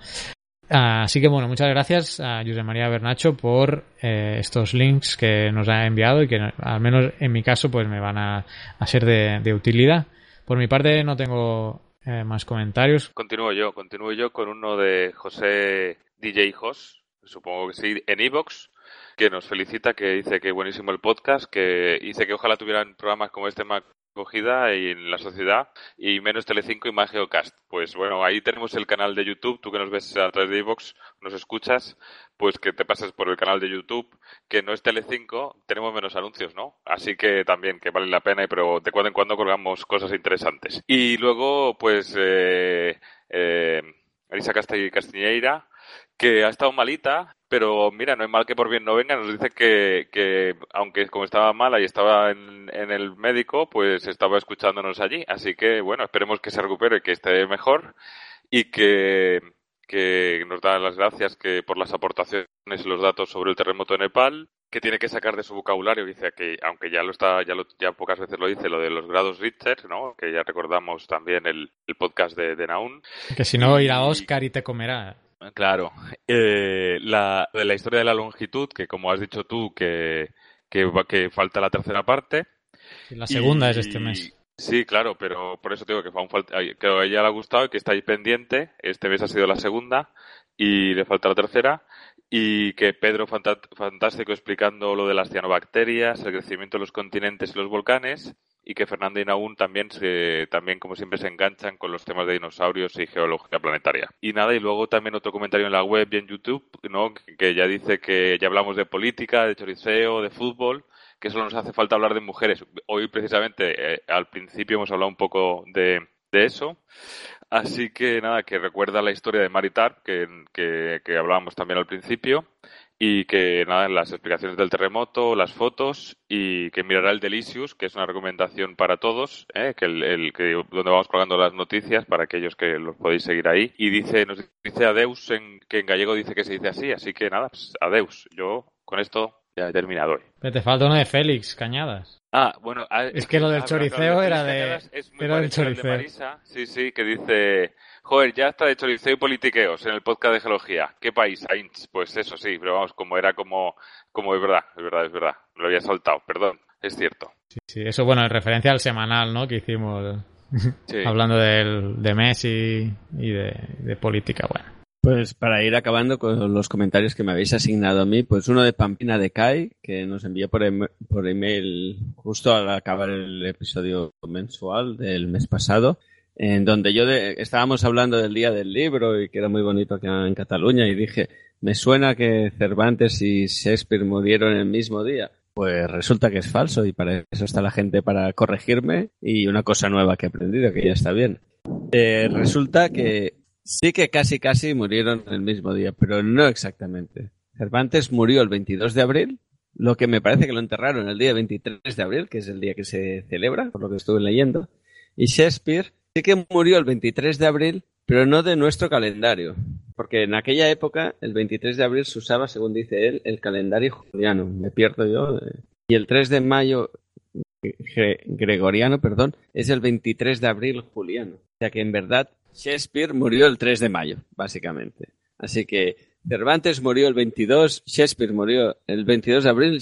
Así que bueno, muchas gracias a José María Bernacho por eh, estos links que nos ha enviado y que al menos en mi caso pues me van a, a ser de, de, utilidad. Por mi parte no tengo eh, más comentarios. Continúo yo, continúo yo con uno de José DJ Jos, supongo que sí, en Evox, que nos felicita, que dice que buenísimo el podcast, que dice que ojalá tuvieran programas como este más acogida en la sociedad y menos Telecinco y más Geocast. Pues bueno, ahí tenemos el canal de YouTube, tú que nos ves a través de iVoox, nos escuchas, pues que te pases por el canal de YouTube, que no es Telecinco, tenemos menos anuncios, ¿no? Así que también, que vale la pena, pero de cuando en cuando colgamos cosas interesantes. Y luego, pues, eh, eh, Elisa Castiñeira, que ha estado malita, pero mira, no es mal que por bien no venga. Nos dice que, que aunque como estaba mala y estaba en, en, el médico, pues estaba escuchándonos allí. Así que bueno, esperemos que se recupere, que esté mejor y que, que nos da las gracias que por las aportaciones y los datos sobre el terremoto de Nepal que tiene que sacar de su vocabulario dice que aunque ya lo está ya lo, ya pocas veces lo dice lo de los grados Richter no que ya recordamos también el, el podcast de, de Naun que si no irá Oscar y te comerá Claro. Eh, la, la historia de la longitud, que como has dicho tú, que, que, que falta la tercera parte. La segunda y, es este mes. Sí, claro, pero por eso digo que, aún falta, que a ella le ha gustado y que está ahí pendiente. Este mes ha sido la segunda y le falta la tercera. Y que Pedro fantástico explicando lo de las cianobacterias, el crecimiento de los continentes y los volcanes y que Fernando y Naún también también como siempre se enganchan con los temas de dinosaurios y geología planetaria. Y nada, y luego también otro comentario en la web y en YouTube, que ya dice que ya hablamos de política, de choriceo, de fútbol, que solo nos hace falta hablar de mujeres. Hoy precisamente eh, al principio hemos hablado un poco de, de eso. Así que nada, que recuerda la historia de Maritar, que, que, que hablábamos también al principio y que nada, las explicaciones del terremoto, las fotos y que mirará el Delicious, que es una recomendación para todos, ¿eh? que el, el, que donde vamos colgando las noticias para aquellos que los podéis seguir ahí y dice nos dice adeus en que en gallego dice que se dice así, así que nada, pues adeus. Yo con esto ya he terminado hoy. Pero te falta uno de Félix Cañadas. Ah, bueno, es que lo del choriceo era de es muy era del choriceo. De Marisa, sí, sí, que dice Joder, ya está de choriceo y politiqueos en el podcast de geología. ¿Qué país? Pues eso sí, pero vamos, como era como, como es verdad, es verdad, es verdad. Me lo había saltado, perdón, es cierto. Sí, sí, eso bueno, en referencia al semanal, ¿no? Que hicimos sí. hablando del, de Messi y de, de política, bueno. Pues para ir acabando con los comentarios que me habéis asignado a mí, pues uno de Pampina de Kai, que nos envió por, em por email justo al acabar el episodio mensual del mes pasado, en donde yo de, estábamos hablando del día del libro y que era muy bonito aquí en Cataluña y dije, me suena que Cervantes y Shakespeare murieron el mismo día. Pues resulta que es falso y para eso está la gente para corregirme y una cosa nueva que he aprendido, que ya está bien. Eh, resulta que sí que casi casi murieron el mismo día, pero no exactamente. Cervantes murió el 22 de abril, lo que me parece que lo enterraron el día 23 de abril, que es el día que se celebra, por lo que estuve leyendo. Y Shakespeare sí que murió el 23 de abril, pero no de nuestro calendario. Porque en aquella época, el 23 de abril se usaba, según dice él, el calendario juliano. Me pierdo yo. Y el 3 de mayo gregoriano, perdón, es el 23 de abril juliano. O sea que en verdad Shakespeare murió el 3 de mayo, básicamente. Así que Cervantes murió el 22, Shakespeare murió el 22 de abril,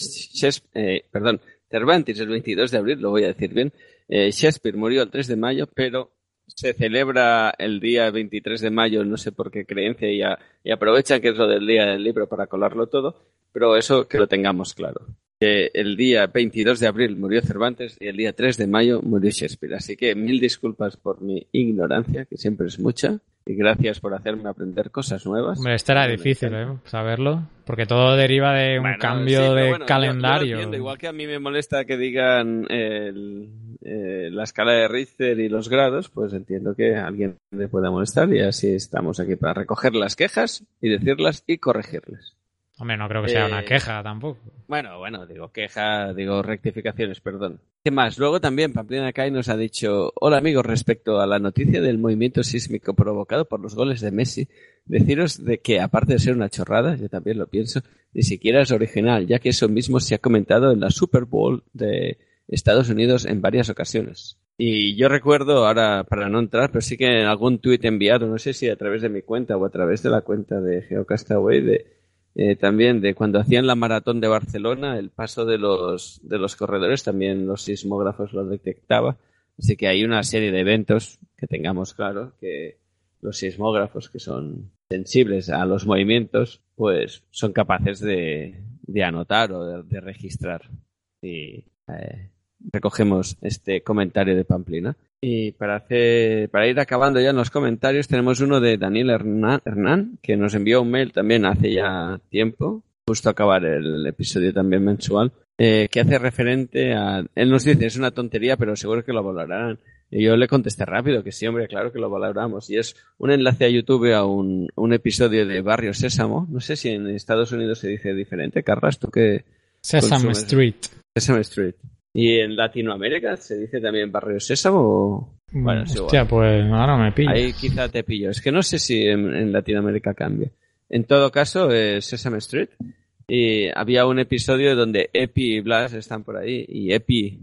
eh, perdón, Cervantes el 22 de abril, lo voy a decir bien, eh, Shakespeare murió el 3 de mayo, pero se celebra el día 23 de mayo, no sé por qué creencia, y, a, y aprovechan que es lo del día del libro para colarlo todo, pero eso que lo tengamos claro. Que el día 22 de abril murió Cervantes y el día 3 de mayo murió Shakespeare. Así que mil disculpas por mi ignorancia, que siempre es mucha, y gracias por hacerme aprender cosas nuevas. Hombre, esto era difícil, ¿eh? Saberlo, porque todo deriva de un bueno, cambio sí, de bueno, calendario. Yo, yo entiendo, igual que a mí me molesta que digan el, eh, la escala de Richter y los grados, pues entiendo que a alguien le pueda molestar y así estamos aquí para recoger las quejas y decirlas y corregirlas. Hombre, no creo que sea Eh, una queja tampoco. Bueno, bueno, digo queja, digo rectificaciones, perdón. ¿Qué más? Luego también Pamplina Kai nos ha dicho, hola amigos, respecto a la noticia del movimiento sísmico provocado por los goles de Messi, deciros de que aparte de ser una chorrada, yo también lo pienso, ni siquiera es original, ya que eso mismo se ha comentado en la Super Bowl de Estados Unidos en varias ocasiones. Y yo recuerdo, ahora para no entrar, pero sí que en algún tuit enviado, no sé si a través de mi cuenta o a través de la cuenta de Geocastaway, de, eh, también de cuando hacían la maratón de Barcelona, el paso de los, de los corredores, también los sismógrafos lo detectaba. Así que hay una serie de eventos que tengamos claro que los sismógrafos que son sensibles a los movimientos, pues son capaces de, de anotar o de, de registrar. Y eh, recogemos este comentario de Pamplina. Y para, hacer, para ir acabando ya en los comentarios, tenemos uno de Daniel Hernán, que nos envió un mail también hace ya tiempo, justo acabar el episodio también mensual, eh, que hace referente a... Él nos dice, es una tontería, pero seguro que lo valorarán. Y yo le contesté rápido que sí, hombre, claro que lo valoramos. Y es un enlace a YouTube a un, un episodio de Barrio Sésamo. No sé si en Estados Unidos se dice diferente. Carras, tú consumes- Street. Sesame Street. ¿Y en Latinoamérica se dice también Barrio Sésamo? o- Bueno, es igual. Hostia, pues ahora me pillo. Ahí quizá te pillo. Es que no sé si en, en Latinoamérica cambia. En todo caso, es Sesame Street. Y había un episodio donde Epi y Blas están por ahí. Y Epi,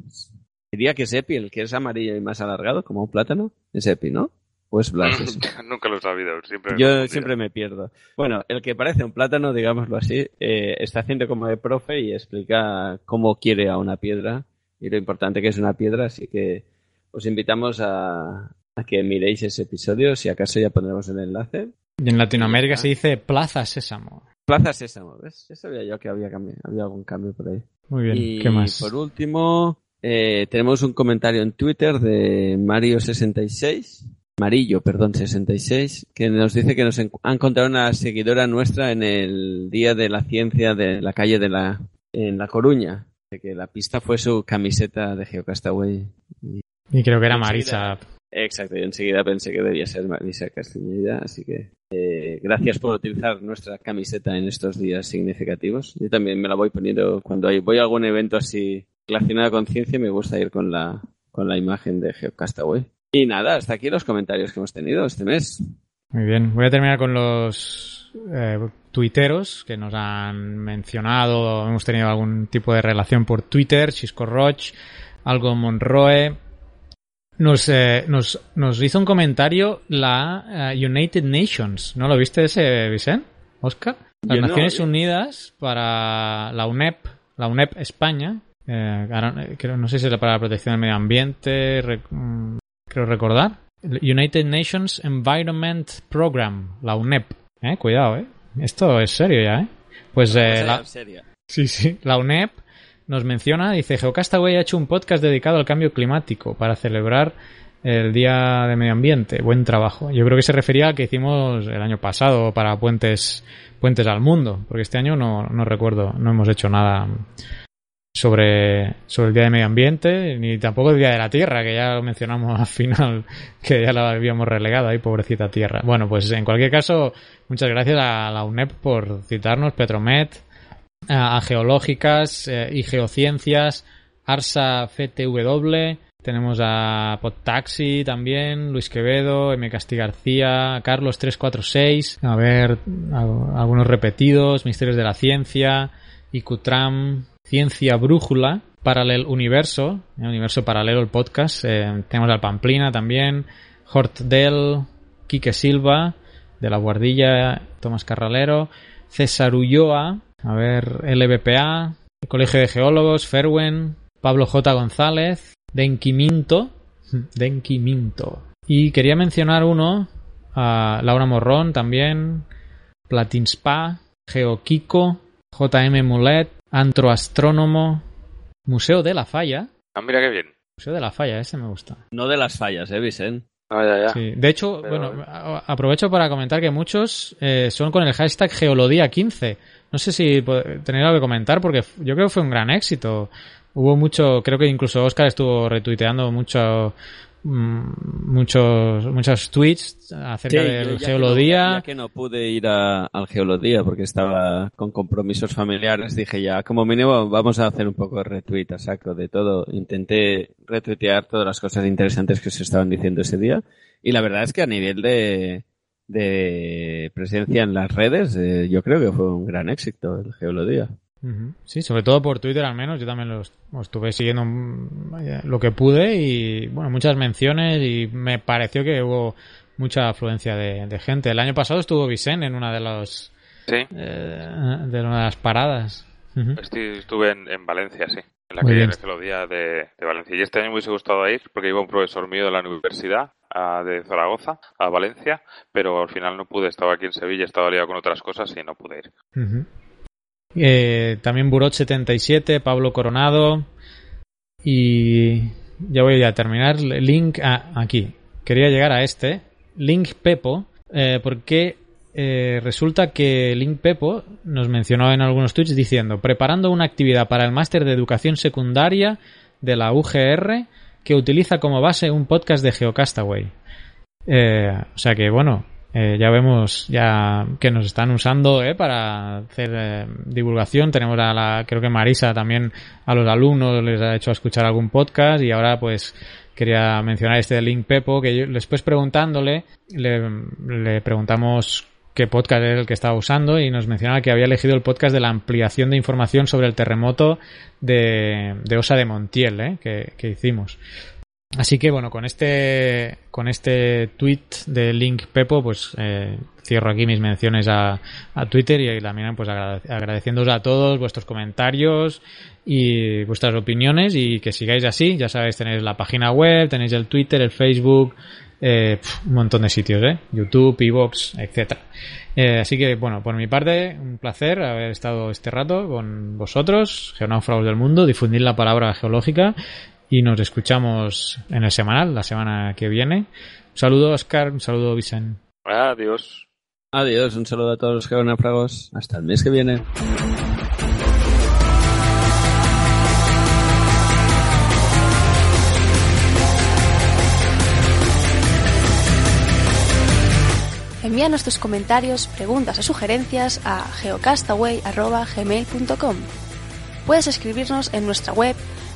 diría que es Epi, el que es amarillo y más alargado, como un plátano. Es Epi, ¿no? O es Blas. Nunca lo he sabido. Siempre Yo siempre me pierdo. Bueno, el que parece un plátano, digámoslo así, eh, está haciendo como de profe y explica cómo quiere a una piedra y lo importante que es una piedra, así que os invitamos a, a que miréis ese episodio, si acaso ya pondremos el enlace. Y en Latinoamérica se dice Plaza Sésamo. Plaza Sésamo, ¿ves? Ya sabía yo que había, cambio, había algún cambio por ahí. Muy bien, y ¿qué más? por último, eh, tenemos un comentario en Twitter de Mario66, Marillo, perdón, 66, que nos dice que nos ha encontrado una seguidora nuestra en el Día de la Ciencia de la calle de la, en La Coruña. De que la pista fue su camiseta de Geocastaway. Y, Y creo que era Marisa. Exacto, y enseguida pensé que debía ser Marisa Castañeda, así que eh, gracias por utilizar nuestra camiseta en estos días significativos. Yo también me la voy poniendo cuando hay, voy a algún evento así relacionado con ciencia, me gusta ir con la, con la imagen de Geocastaway. Y nada, hasta aquí los comentarios que hemos tenido este mes. Muy bien, voy a terminar con los eh, tuiteros que nos han mencionado, hemos tenido algún tipo de relación por Twitter, Chisco Roch, Algo Monroe. Nos, eh, nos, nos hizo un comentario la eh, United Nations, ¿no lo viste ese, Vicente? Oscar? Las Yo no, Naciones yo- Unidas para la UNEP, la UNEP España, eh, ahora, creo, no sé si es para la protección del medio ambiente, re- mm, creo recordar. United Nations Environment Program, la UNEP. Eh, cuidado, eh. Esto es serio ya, eh. Pues eh, la, Sí, sí. La UNEP nos menciona, dice, Geocastaway ha hecho un podcast dedicado al cambio climático para celebrar el Día de Medio Ambiente. Buen trabajo. Yo creo que se refería al que hicimos el año pasado para Puentes, Puentes al Mundo, porque este año no, no recuerdo, no hemos hecho nada sobre, sobre el Día de Medio Ambiente, ni tampoco el Día de la Tierra, que ya lo mencionamos al final, que ya la habíamos relegado ahí, pobrecita Tierra. Bueno, pues en cualquier caso, muchas gracias a la UNEP por citarnos, Petromet, a, Geológicas eh, y Geociencias, Arsa FTW, tenemos a Podtaxi también, Luis Quevedo, M. Casti García, Carlos 346, a ver, al- algunos repetidos, Misterios de la Ciencia, IQTRAM, Ciencia Brújula, Paralel Universo, eh, Universo Paralelo el podcast, eh, tenemos al Pamplina también, Hort Del, Quique Silva, de la Guardilla, Tomás Carralero, César Ulloa, a ver, LBPA, el Colegio de Geólogos, Ferwen, Pablo J. González, Denki Minto, Minto. Y quería mencionar uno, a Laura Morrón también, Platinspa, Geokiko, JM Mulet, Antroastrónomo, Museo de la Falla. Ah, mira qué bien. Museo de la Falla, ese me gusta. No de las fallas, ¿eh, Vicent? Ah, ya, ya. Sí. De hecho, Pero- bueno, aprovecho para comentar que muchos eh, son con el hashtag Geolodía15. No sé si tenéis algo que comentar porque yo creo que fue un gran éxito. Hubo mucho, creo que incluso Oscar estuvo retuiteando mucho, muchos, muchos tweets acerca Sí, del que Geolodía. no- ya que no pude ir a- al Geolodía porque estaba con compromisos familiares, dije ya, como mínimo vamos a hacer un poco de retweet a saco de todo. Intenté retuitear todas las cosas interesantes que se estaban diciendo ese día y la verdad es que a nivel de, de presencia en las redes, eh, yo creo que fue un gran éxito el Geolodía. Sí, sobre todo por Twitter al menos, yo también lo, est- lo estuve siguiendo mm, lo que pude y bueno, muchas menciones y me pareció que hubo mucha afluencia de, de gente. El año pasado estuvo Vicen en una de los Sí, eh, de una de las paradas. Estu- estuve en, en Valencia, sí, en la Muy calle bien. de Melodía de, de Valencia. Y este año me hubiese gustado ir porque iba un profesor mío de la universidad de Zaragoza a Valencia, pero al final no pude. Estaba aquí en Sevilla, estaba liado con otras cosas y no pude ir. Eh, también Burot 77, Pablo Coronado. Y ya voy a terminar. Link a- aquí. Quería llegar a este. Link Pepo. eh, porque eh, resulta que Link Pepo nos mencionó en algunos tweets diciendo preparando una actividad para el máster de educación secundaria de la UGR que utiliza como base un podcast de Geocastaway. O sea que bueno, eh, ya vemos ya que nos están usando eh, para hacer eh, divulgación. Tenemos a la, creo que Marisa también a los alumnos les ha hecho escuchar algún podcast y ahora pues quería mencionar este de Link Pepo que yo, después preguntándole le, le preguntamos qué podcast era el que estaba usando y nos mencionaba que había elegido el podcast de la ampliación de información sobre el terremoto de, de Osa de Montiel eh, que, que hicimos. Así que bueno, con este con este tweet de Link Pepo, pues eh, cierro aquí mis menciones a, a Twitter y también pues agrade- agradeciéndoos a todos vuestros comentarios y vuestras opiniones y que sigáis así. Ya sabéis, tenéis la página web, tenéis el Twitter, el Facebook, eh, un montón de sitios, ¿eh? YouTube, Evox, etcétera. Eh, así que, bueno, por mi parte, un placer haber estado este rato con vosotros, geonáufragos del mundo, difundir la palabra geológica y nos escuchamos en el semanal, la semana que viene. Un saludo, Oscar, un saludo, Vicen. Adiós. Adiós, un saludo a todos los geonáufragos. Hasta el mes que viene. Envíanos tus comentarios, preguntas o sugerencias a geocastaway.gmail.com Puedes escribirnos en nuestra web